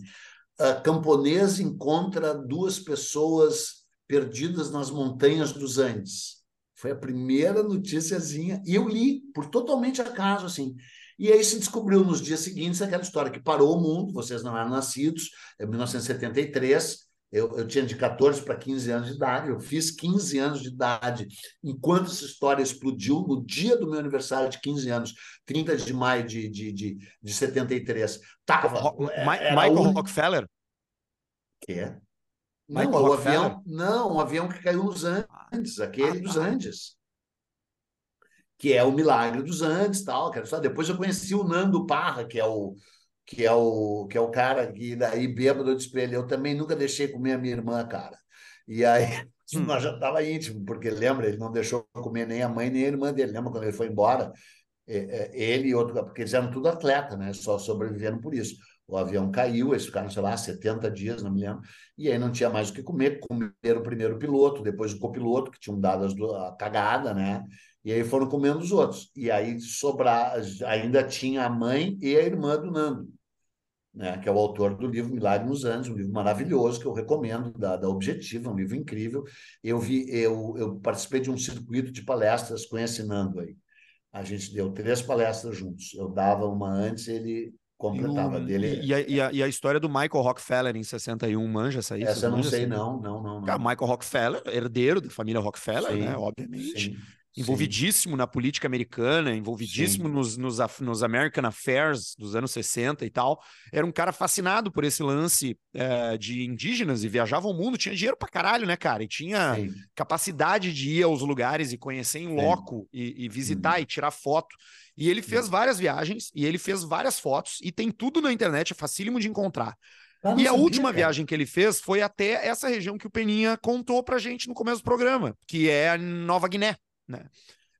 ah, camponês encontra duas pessoas perdidas nas montanhas dos Andes. Foi a primeira noticiazinha, e eu li, por totalmente acaso, assim. E aí se descobriu nos dias seguintes aquela história que parou o mundo, vocês não eram nascidos, em 1973, eu, eu tinha de 14 para 15 anos de idade, eu fiz 15 anos de idade, enquanto essa história explodiu, no dia do meu aniversário de 15 anos, 30 de maio de, de, de, de 73, tava... É, Michael um- Rockefeller? que Michael Não, o avião, não, o avião que caiu nos Andes, aquele Ah, dos tá. Andes. que é o Milagre dos Andes, tal. Só depois eu conheci o Nando Parra, que é o que é o que é o cara que daí bêbado eu disse eu também nunca deixei comer a minha irmã, cara. E aí hum. nós já estava íntimo, porque lembra, ele não deixou comer nem a mãe nem a irmã dele. Lembra quando ele foi embora? É, é, ele e outro, porque eles eram tudo atleta, né? Só sobreviveram por isso. O avião caiu, eles ficaram, sei lá, 70 dias, não me lembro, e aí não tinha mais o que comer. Comeram o primeiro piloto, depois o copiloto, que tinham dado a cagada, né? E aí foram comendo os outros. E aí sobrar, ainda tinha a mãe e a irmã do Nando, né? que é o autor do livro Milagre nos Anos, um livro maravilhoso que eu recomendo, da, da Objetiva, um livro incrível. Eu vi, eu, eu participei de um circuito de palestras com esse Nando aí. A gente deu três palestras juntos. Eu dava uma antes, ele completava e dele. E a, e, a, e a, história do Michael Rockefeller em 61, manja essa aí? Essa eu não sei, não, não, não, não. Cara, Michael Rockefeller, herdeiro da família Rockefeller, sim, né? Obviamente. Sim envolvidíssimo Sim. na política americana, envolvidíssimo nos, nos, nos, American Affairs dos anos 60 e tal. Era um cara fascinado por esse lance é, de indígenas e viajava o mundo, tinha dinheiro pra caralho, né, cara? E tinha Sim. capacidade de ir aos lugares e conhecer em loco e, e, visitar hum. e tirar foto. E ele fez várias viagens e ele fez várias fotos e tem tudo na internet, é facílimo de encontrar. E a sabia, última cara. viagem que ele fez foi até essa região que o Peninha contou pra gente no começo do programa, que é a Nova Guiné. Né?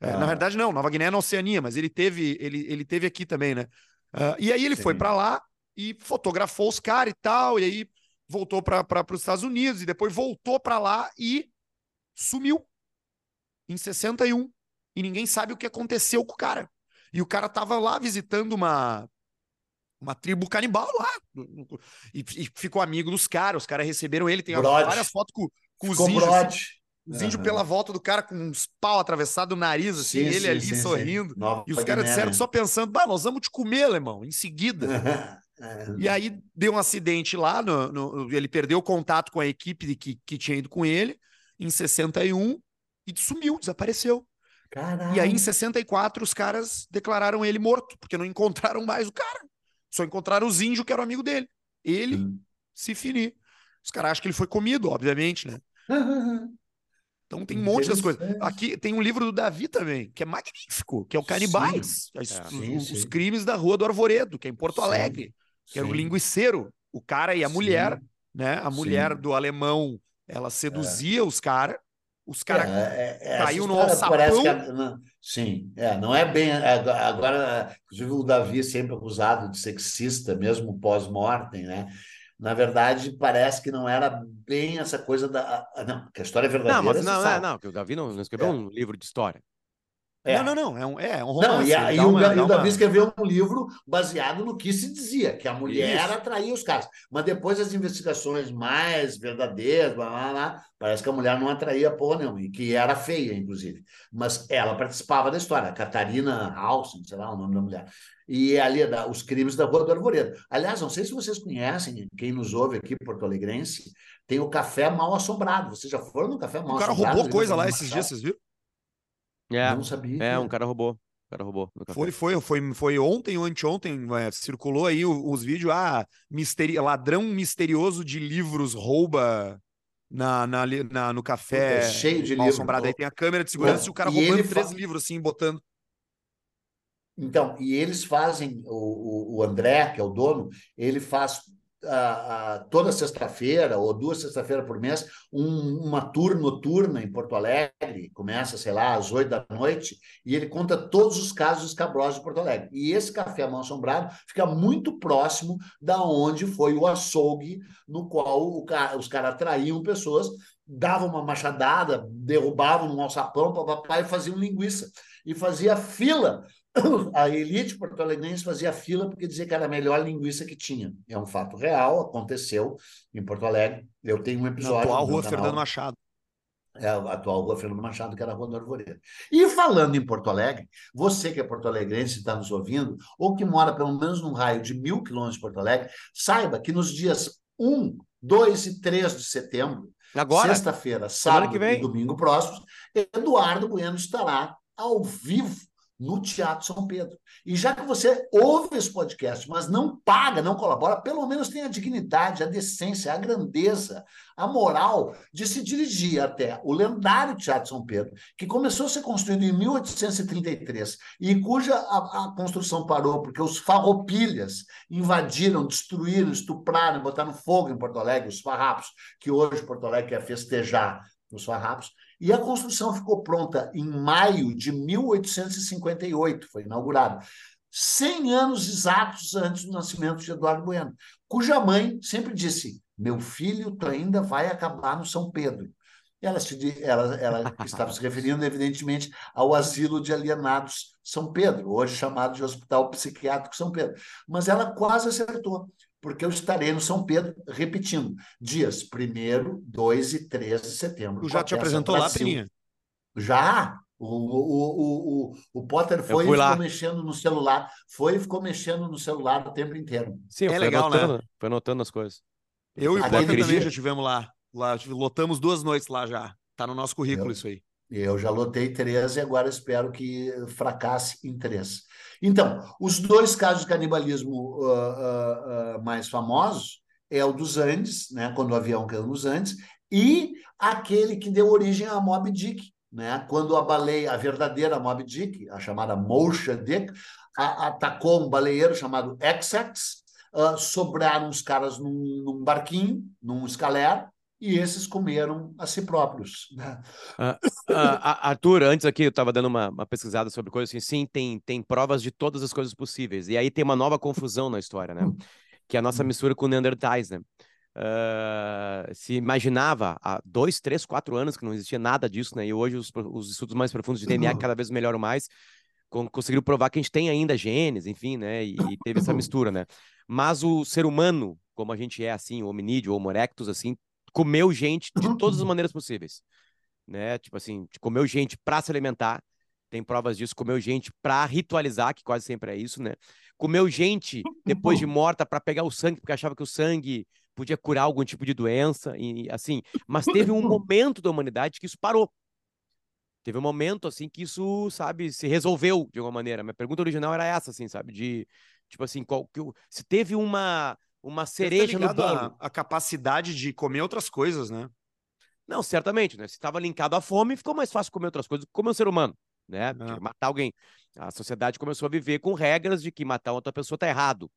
É, ah. Na verdade, não, Nova Guiné é na Oceania, mas ele teve, ele, ele teve aqui também, né? Uh, e aí ele Sim. foi para lá e fotografou os caras e tal, e aí voltou para os Estados Unidos e depois voltou para lá e sumiu em 61. E ninguém sabe o que aconteceu com o cara. E o cara tava lá visitando uma uma tribo canibal lá. E, e ficou amigo dos caras, os caras receberam ele, tem brode. várias fotos com, com os índios. Os índios pela volta do cara com uns pau atravessado no nariz, assim, sim, ele sim, ali sim, sorrindo. e os caras disseram só pensando, bah, nós vamos te comer, alemão, em seguida. É. e aí deu um acidente lá, no, no, ele perdeu o contato com a equipe que, que tinha ido com ele em 61 e sumiu, desapareceu. Caralho. E aí em 64 os caras declararam ele morto, porque não encontraram mais o cara. Só encontraram os índios que eram amigo dele. Ele se finir. Os caras acham que ele foi comido, obviamente, né? Então tem um monte das coisas. Aqui tem um livro do Davi também, que é magnífico, que é o Canibais. É, sim, os, sim. os, crimes da Rua do Arvoredo, que é em Porto Alegre, que era o linguiceiro, o cara e a mulher, né? A mulher do alemão, ela seduzia é. os caras, os caras é, é, é caiu no alçapão. Que, não, sim, é, não é bem. Agora, inclusive, o Davi sempre acusado de sexista, mesmo pós-mortem, né? Na verdade, parece que não era bem essa coisa da. Não, que a história é verdadeira. Não, mas não, é, não, que o Davi não, não escreveu é. um livro de história. É. Não, não, não. É um, é um romance. Não, e, a, e o, uma, o Davi escreveu um livro baseado no que se dizia, que a mulher Isso. atraía os caras. Mas depois as investigações mais verdadeiras, blá, blá, blá, parece que a mulher não atraía porra nenhuma, e que era feia, inclusive. Mas ela participava da história, Catarina Halsen, sei lá o nome da mulher. E ali, da, os crimes da Rua do Arvoredo. Aliás, não sei se vocês conhecem, quem nos ouve aqui, Porto Alegrense, tem o Café Mal Assombrado. Vocês já foram no Café Mal Assombrado? O cara roubou coisa lá esses dias, vocês viram? É, não sabia. É, um cara roubou. O cara roubou. Foi, foi, foi, foi ontem ou anteontem, é, circulou aí os, os vídeos, ah, misteri ladrão misterioso de livros rouba na, na, na no café. É cheio de livros. Aí tem a câmera de segurança e o cara roubando três livros, assim, botando. Então, e eles fazem, o, o André, que é o dono, ele faz toda sexta-feira ou duas sexta-feiras por mês um, uma tour noturna em Porto Alegre, começa, sei lá, às oito da noite, e ele conta todos os casos escabrosos de Porto Alegre. E esse café mal assombrado fica muito próximo da onde foi o açougue no qual o, os caras atraíam pessoas, davam uma machadada, derrubavam um alçapão, papai, e faziam linguiça. E fazia fila a elite porto-alegrense fazia fila porque dizia que era a melhor linguiça que tinha. É um fato real, aconteceu em Porto Alegre. Eu tenho um episódio. Na atual Rua canal, Fernando Machado. É, a atual Rua Fernando Machado, que era a Rua do Arvoredo. E falando em Porto Alegre, você que é porto-alegrense e está nos ouvindo, ou que mora pelo menos num raio de mil quilômetros de Porto Alegre, saiba que nos dias 1, 2 e 3 de setembro, sexta-feira, sábado e domingo próximos, Eduardo Bueno estará ao vivo no Teatro São Pedro. E já que você ouve esse podcast, mas não paga, não colabora, pelo menos tem a dignidade, a decência, a grandeza, a moral de se dirigir até o lendário Teatro São Pedro, que começou a ser construído em 1833 e cuja a, a construção parou porque os farroupilhas invadiram, destruíram, estupraram, botaram fogo em Porto Alegre, os farrapos, que hoje Porto Alegre quer festejar os farrapos, e a construção ficou pronta em maio de 1858, foi inaugurada. 100 anos exatos antes do nascimento de Eduardo Bueno, cuja mãe sempre disse: Meu filho tu ainda vai acabar no São Pedro. Ela, se, ela, ela estava se referindo, evidentemente, ao asilo de alienados São Pedro, hoje chamado de Hospital Psiquiátrico São Pedro. Mas ela quase acertou porque eu estarei no São Pedro, repetindo, dias 1, 2 e 3 de setembro. Tu já te apresentou lá, Peninha? Já! O, o, o, o, o Potter foi e ficou lá. mexendo no celular, foi e ficou mexendo no celular o tempo inteiro. Sim, é legal, anotando, né? Foi anotando as coisas. Eu e o Potter também já tivemos lá. lá. Lotamos duas noites lá já. Tá no nosso currículo eu, isso aí. Eu já lotei três e agora espero que fracasse em três. Então, os dois casos de canibalismo uh, uh, uh, mais famosos é o dos Andes, né, quando o avião caiu nos Andes, e aquele que deu origem a Moby Dick, né, quando a baleia, a verdadeira Moby Dick, a chamada Moshe Dick, a, atacou um baleeiro chamado Essex, sobraram os caras num, num barquinho, num escaler, e esses comeram a si próprios. Né? Uh, uh, Arthur, antes aqui eu estava dando uma, uma, pesquisada sobre coisas assim, sim, tem, tem provas de todas as coisas possíveis. E aí tem uma nova confusão na história, né? Que é a nossa hum. mistura com Neandertais, né? Uh, se imaginava há dois, três, quatro anos que não existia nada disso, né? E hoje os, os estudos mais profundos de DNA cada vez melhoram mais, com, conseguiram provar que a gente tem ainda genes, enfim, né? E, e teve essa mistura, né? Mas o ser humano, como a gente é assim, o hominídeo, o Homo erectus, assim, comeu gente de todas as maneiras possíveis, né? Tipo assim, comeu gente para se alimentar, tem provas disso, comeu gente para ritualizar, que quase sempre é isso, né? Comeu gente depois de morta para pegar o sangue, porque achava que o sangue podia curar algum tipo de doença, e assim, mas teve um momento da humanidade que isso parou. Teve um momento assim que isso, sabe, se resolveu de alguma maneira. Minha pergunta original era essa, assim, sabe, de tipo assim, qual, que, se teve uma uma tá cereja no bolo. A, a, capacidade de comer outras coisas, né? Não, certamente, né? Se estava linkado à fome, ficou mais fácil comer outras coisas, comer um ser humano, né? É. Matar alguém. A sociedade começou a viver com regras de que matar outra pessoa tá errado.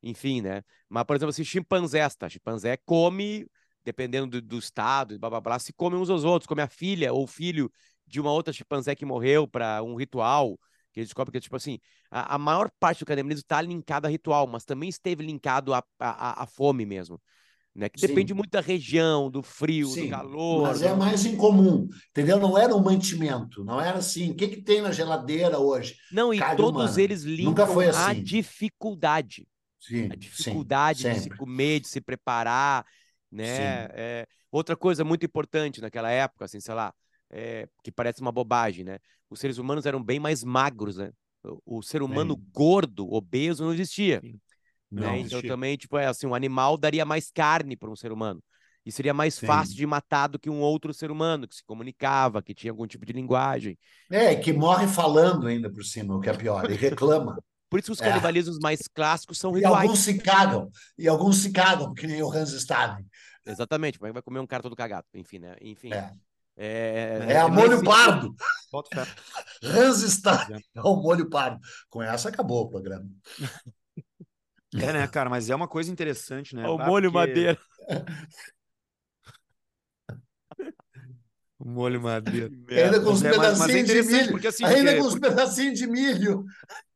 Enfim, né? Mas, por exemplo, assim, chimpanzé, tá? Chimpanzé come, dependendo do, do estado, blá, blá, blá, se come uns aos outros, come a filha ou filho de uma outra chimpanzé que morreu para um ritual que eles descobrem que, tipo assim, a, a maior parte do canibalismo está linkado a ritual, mas também esteve linkado a, a, a fome mesmo. Né? Que Sim. depende muito da região, do frio, Sim, do calor. Mas é mais incomum, entendeu? Não era um mantimento, não era assim. O que, que tem na geladeira hoje? Não, e Carne todos humana. eles linkam assim. a dificuldade. Sim, a dificuldade sim, de se comer, de se preparar, né? É, outra coisa muito importante naquela época, assim, sei lá, é, que parece uma bobagem, né? Os seres humanos eram bem mais magros, né? O, o ser humano Sim. gordo, obeso, não existia. Né? Não, né? Então também, tipo, é assim, um animal daria mais carne para um ser humano. E seria mais Sim. fácil de matar do que um outro ser humano que se comunicava, que tinha algum tipo de linguagem. É, que morre falando ainda por cima, o que é pior, e reclama. Por isso os é. canibalismos é. mais clássicos são rituais. E alguns se cagam, e alguns se cagam, que nem o Hans Staden. Exatamente, vai comer um cara todo cagado, enfim, né? Enfim. É. É, é, é a molho pardo. Hans está é o molho pardo. Com essa acabou o programa. É, né, cara? Mas é uma coisa interessante, né? O molho porque... madeira. o molho madeira. Ainda com os é, pedacinhos de milho. Porque, assim, Ainda porque, com os pedacinhos de milho.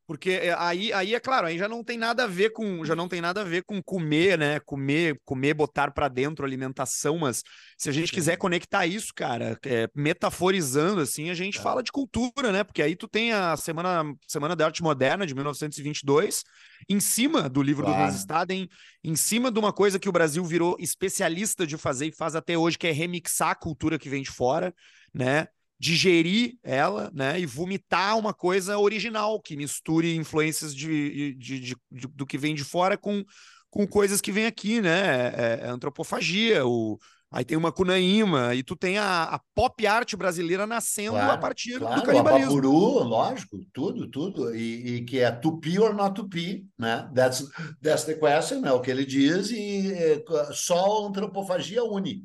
Porque é, aí, aí é claro, aí já não tem nada a ver com, já não tem nada a ver com comer, né? Comer, comer, botar para dentro alimentação, mas se a gente quiser conectar isso, cara, é, metaforizando assim, a gente é. fala de cultura, né? Porque aí tu tem a Semana Semana da Arte Moderna de 1922, em cima do livro claro. do Hans Staden, em cima de uma coisa que o Brasil virou especialista de fazer e faz até hoje, que é remixar a cultura que vem de fora, né? Digerir ela, né, e vomitar uma coisa original que misture influências de, de, de, de do que vem de fora com, com coisas que vem aqui, né? É, é antropofagia, o, Aí tem uma Cunaíma, e tu tem a, a pop art brasileira nascendo Claro, a partir Claro, do canibalismo. o Apapuru, lógico, tudo, tudo. E, e que é tupi or not tupi, né? That's, that's the question, é o que ele diz, e é, só a antropofagia une,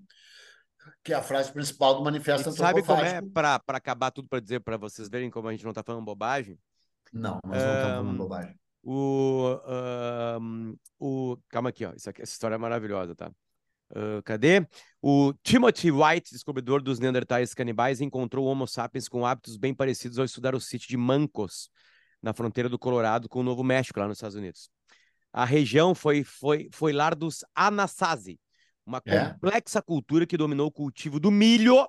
que é a frase principal do manifesto E sabe como é, para acabar tudo para dizer para vocês verem como a gente não tá falando bobagem? Não, nós não estamos falando bobagem. O, ahn, o. Calma aqui, ó. Aqui, essa história é maravilhosa, tá? Ah, cadê? O Timothy White, descobridor dos Neandertais canibais, encontrou Homo sapiens com hábitos bem parecidos ao estudar o sítio de Mancos, na fronteira do Colorado com o Novo México, lá nos Estados Unidos. A região foi, foi, foi lar dos Anasazi, uma É. complexa cultura que dominou o cultivo do milho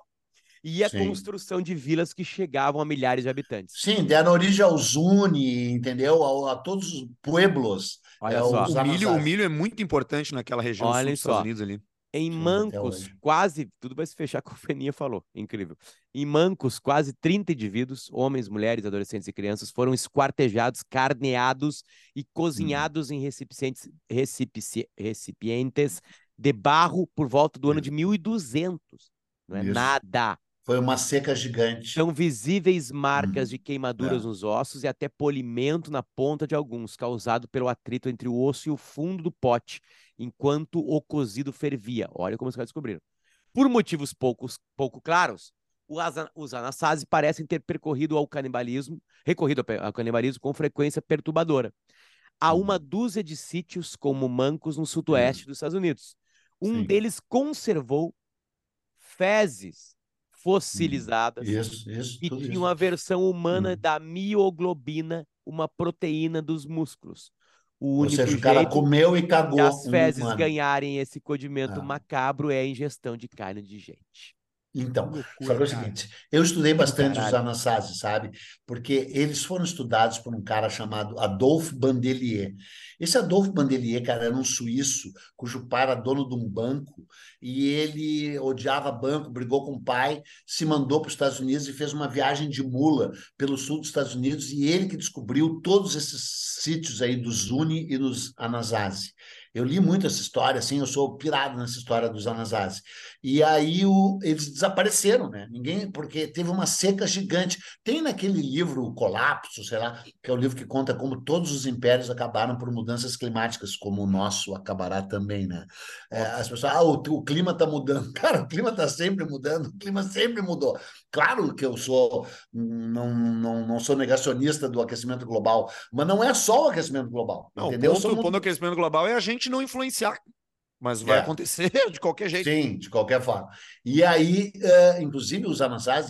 e a Sim. construção de vilas que chegavam a milhares de habitantes. Sim, deram origem aos Zuni, entendeu? A, a todos os pueblos. Olha é, só. os O milho, o milho é muito importante naquela região Olhem dos Estados só. Unidos ali. Em Mancos, quase. Tudo vai se fechar com o Feninha falou. Incrível. Em Mancos, quase 30 indivíduos, homens, mulheres, adolescentes e crianças, foram esquartejados, carneados e cozinhados em recipientes, recipici- recipientes de barro por volta do ano de 1200. Não é Isso. nada. Foi uma seca gigante. São visíveis marcas Hum, de queimaduras é. nos ossos e até polimento na ponta de alguns, causado pelo atrito entre o osso e o fundo do pote, enquanto o cozido fervia. Olha como os caras descobriram. Por motivos poucos, pouco claros, os Anasazi parecem ter percorrido ao canibalismo, recorrido ao canibalismo com frequência perturbadora. Há uma dúzia de sítios como Mancos no sudoeste dos Estados Unidos. Um Sim. deles conservou fezes fossilizadas Isso, isso, tudo tinha isso. uma versão humana Hum. da mioglobina, uma proteína dos músculos. O Ou único seja, o cara comeu e cagou as fezes humano. ganharem esse condimento Ah. macabro é a ingestão de carne de gente. Então, só que é o loucura, cara. seguinte, eu estudei bastante os caralho. Anasazi, sabe? Porque eles foram estudados por um cara chamado Adolphe Bandelier. Esse Adolphe Bandelier, cara, era um suíço cujo pai era dono de um banco e ele odiava banco, brigou com o pai, se mandou para os Estados Unidos e fez uma viagem de mula pelo sul dos Estados Unidos e ele que descobriu todos esses sítios aí dos Zuni e dos Anasazi. Eu li muito essa história, assim, eu sou pirado nessa história dos Anasazi. E aí o, eles desapareceram, né? Ninguém, porque teve uma seca gigante. Tem naquele livro o Colapso, sei lá, que é o livro que conta como todos os impérios acabaram por mudanças climáticas, como o nosso acabará também, né? É, as pessoas, ah, o, o clima está mudando. Cara, o clima está sempre mudando, o clima sempre mudou. Claro que eu sou, não, não, não sou negacionista do aquecimento global, mas não é só o aquecimento global, Não, entendeu? o ponto, o ponto do aquecimento global é a gente não influenciar. Mas vai É. acontecer de qualquer jeito. Sim, de qualquer forma. E aí, eh, inclusive, os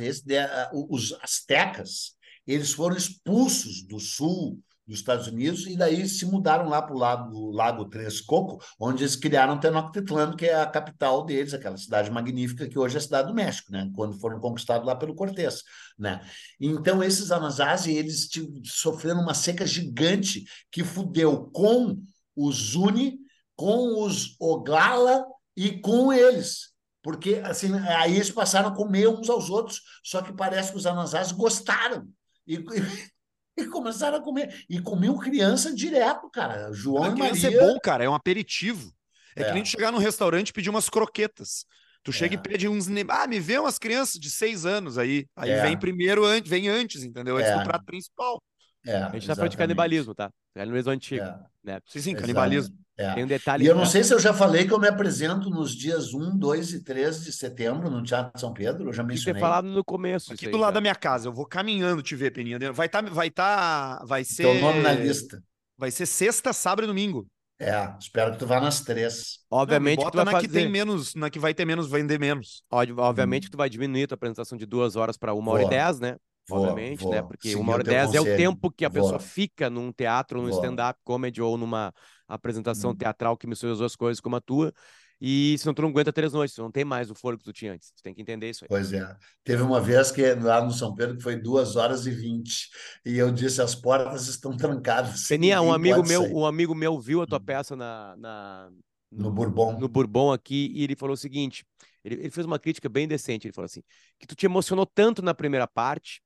esse, de- eh, os astecas, eles foram expulsos do sul dos Estados Unidos e daí se mudaram lá para o lago, lago Texcoco, onde eles criaram Tenochtitlan, que é a capital deles, aquela cidade magnífica que hoje é a cidade do México, né? Quando foram conquistados lá pelo Cortés, né? Então, esses Anasazi, eles sofreram uma seca gigante que fudeu com os Zuni, com os Oglala e com eles. Porque assim, aí eles passaram a comer uns aos outros, só que parece que os Anasazi gostaram. E, e começaram a comer. E comiam criança direto, cara. João e criança Maria. é bom, cara, é um aperitivo. É, É. que nem chegar num restaurante e pedir umas croquetas. Tu chega É. e pede uns. Ah, me vê umas crianças de seis anos aí. Aí É. vem primeiro, vem antes, entendeu? Antes É. do prato principal. É, A gente tá falando de canibalismo, tá? Canibalismo antigo, É, né? Sim, canibalismo. É. Tem um detalhe. E eu não é, sei se eu já falei que eu me apresento nos dias 1, 2 e 3 de setembro no Teatro de São Pedro. Eu já mencionei. falado no começo. Aqui do aí, lado cara. da minha casa, eu vou caminhando te ver, Peninha. Vai tá, vai tá, vai ser, Teu nome na lista. vai ser sexta, sábado e domingo. É, espero que tu vá nas três. Obviamente Não, me que tu bota vai na que tem menos, na que vai ter menos, vender menos. Ob- Obviamente Hum. que tu vai diminuir a tua apresentação de duas horas para uma hora e dez, né? Obviamente, né? Porque seguir uma hora e dez é o tempo que a Vou. pessoa fica num teatro, num stand-up comedy ou numa apresentação Hum. teatral que mistura as duas coisas como a tua. E senão tu não aguenta três noites, tu não tem mais o fôlego que tu tinha antes. Tu tem que entender isso aí. Pois é. Teve uma vez que lá no São Pedro que foi duas horas e vinte. E eu disse: as portas estão trancadas. Peninha, um amigo meu, sair." um amigo meu viu a tua Hum. peça na, na- No Bourbon. no Bourbon aqui e ele falou o seguinte: ele, ele fez uma crítica bem decente. Ele falou assim: que tu te emocionou tanto na primeira parte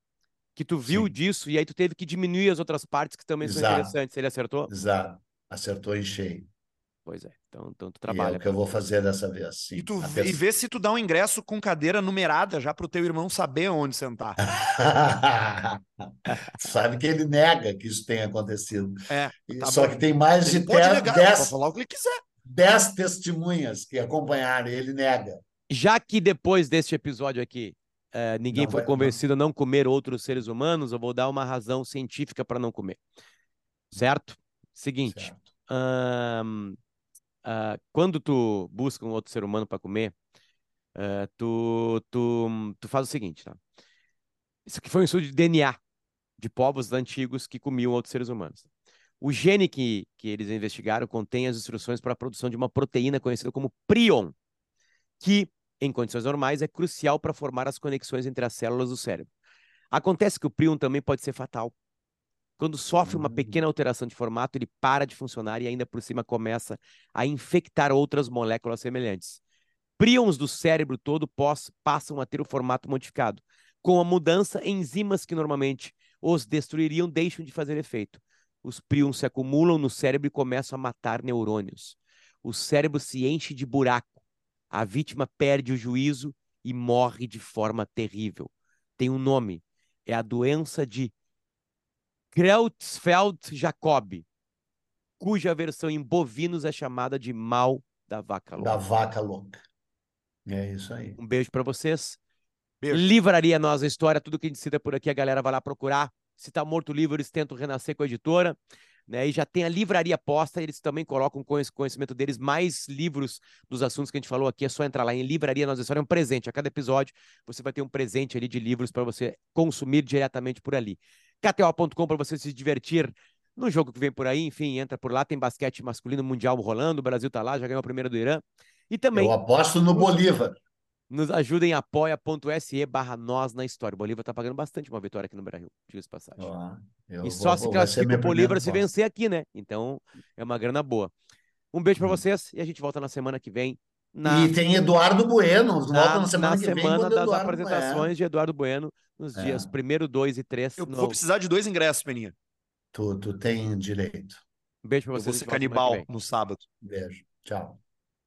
que tu viu Sim. disso e aí tu teve que diminuir as outras partes que também são Exato. interessantes. Ele acertou? Exato. Acertou em cheio. Pois é. Então, então tu trabalha. E é o que eu vou fazer dessa vez. Sim. E, tu, e vê se tu dá um ingresso com cadeira numerada já para o teu irmão saber onde sentar. Sabe que ele nega que isso tenha acontecido. É, tá Só bom. que tem mais ele de 10, dez, falar o que ele quiser. dez testemunhas que acompanharam, ele nega. Já que depois deste episódio aqui uh, ninguém não foi convencido não. a não comer outros seres humanos, eu vou dar uma razão científica para não comer. Certo? Seguinte. Certo. Uh, quando tu busca um outro ser humano para comer, uh, tu, tu, tu faz o seguinte, tá? Isso aqui foi um estudo de DNA de povos antigos que comiam outros seres humanos. O gene que, que eles investigaram contém as instruções para a produção de uma proteína conhecida como prion, que, em condições normais, é crucial para formar as conexões entre as células do cérebro. Acontece que o prion também pode ser fatal. Quando sofre uma pequena hum. alteração de formato, ele para de funcionar e ainda por cima começa a infectar outras moléculas semelhantes. Prions do cérebro todo passam a ter o formato modificado. Com a mudança, enzimas que normalmente os destruiriam deixam de fazer efeito. Os prions se acumulam no cérebro e começam a matar neurônios. O cérebro se enche de buraco. A vítima perde o juízo e morre de forma terrível. Tem um nome. É a doença de Creutzfeldt-Jacob, cuja versão em bovinos é chamada de mal da vaca louca. Da vaca louca. É isso aí. Um beijo para vocês. Beijo. Livraria Nós a História, tudo que a gente cita por aqui, a galera vai lá procurar. Se tá morto o livro, eles tentam renascer com a editora. Né? E já tem a livraria posta, eles também colocam com esse conhecimento deles mais livros dos assuntos que a gente falou aqui. É só entrar lá em Livraria Nós a História, é um presente. A cada episódio você vai ter um presente ali de livros para você consumir diretamente por ali. KTO.com para você se divertir no jogo que vem por aí. Enfim, entra por lá. Tem basquete masculino mundial rolando. O Brasil tá lá, já ganhou a primeira do Irã. E também. Eu aposto no Bolívar. Nos ajudem apoia.se barra nós na história. O Bolívar tá pagando bastante uma vitória aqui no Brasil, diga passagem. Ah, e só vou, se classifica o Bolívar se vencer aqui, né? Então é uma grana boa. Um beijo para hum. vocês e a gente volta na semana que vem. Na... E tem Eduardo Bueno, volta na, na semana na que semana vem. das Eduardo apresentações é. de Eduardo Bueno nos é. dias primeiro, dois e três. Eu no... vou precisar de dois ingressos, Peninha. Tu, tu tem direito. Um beijo pra vocês. Eu vou ser canibal no sábado. Beijo. Tchau.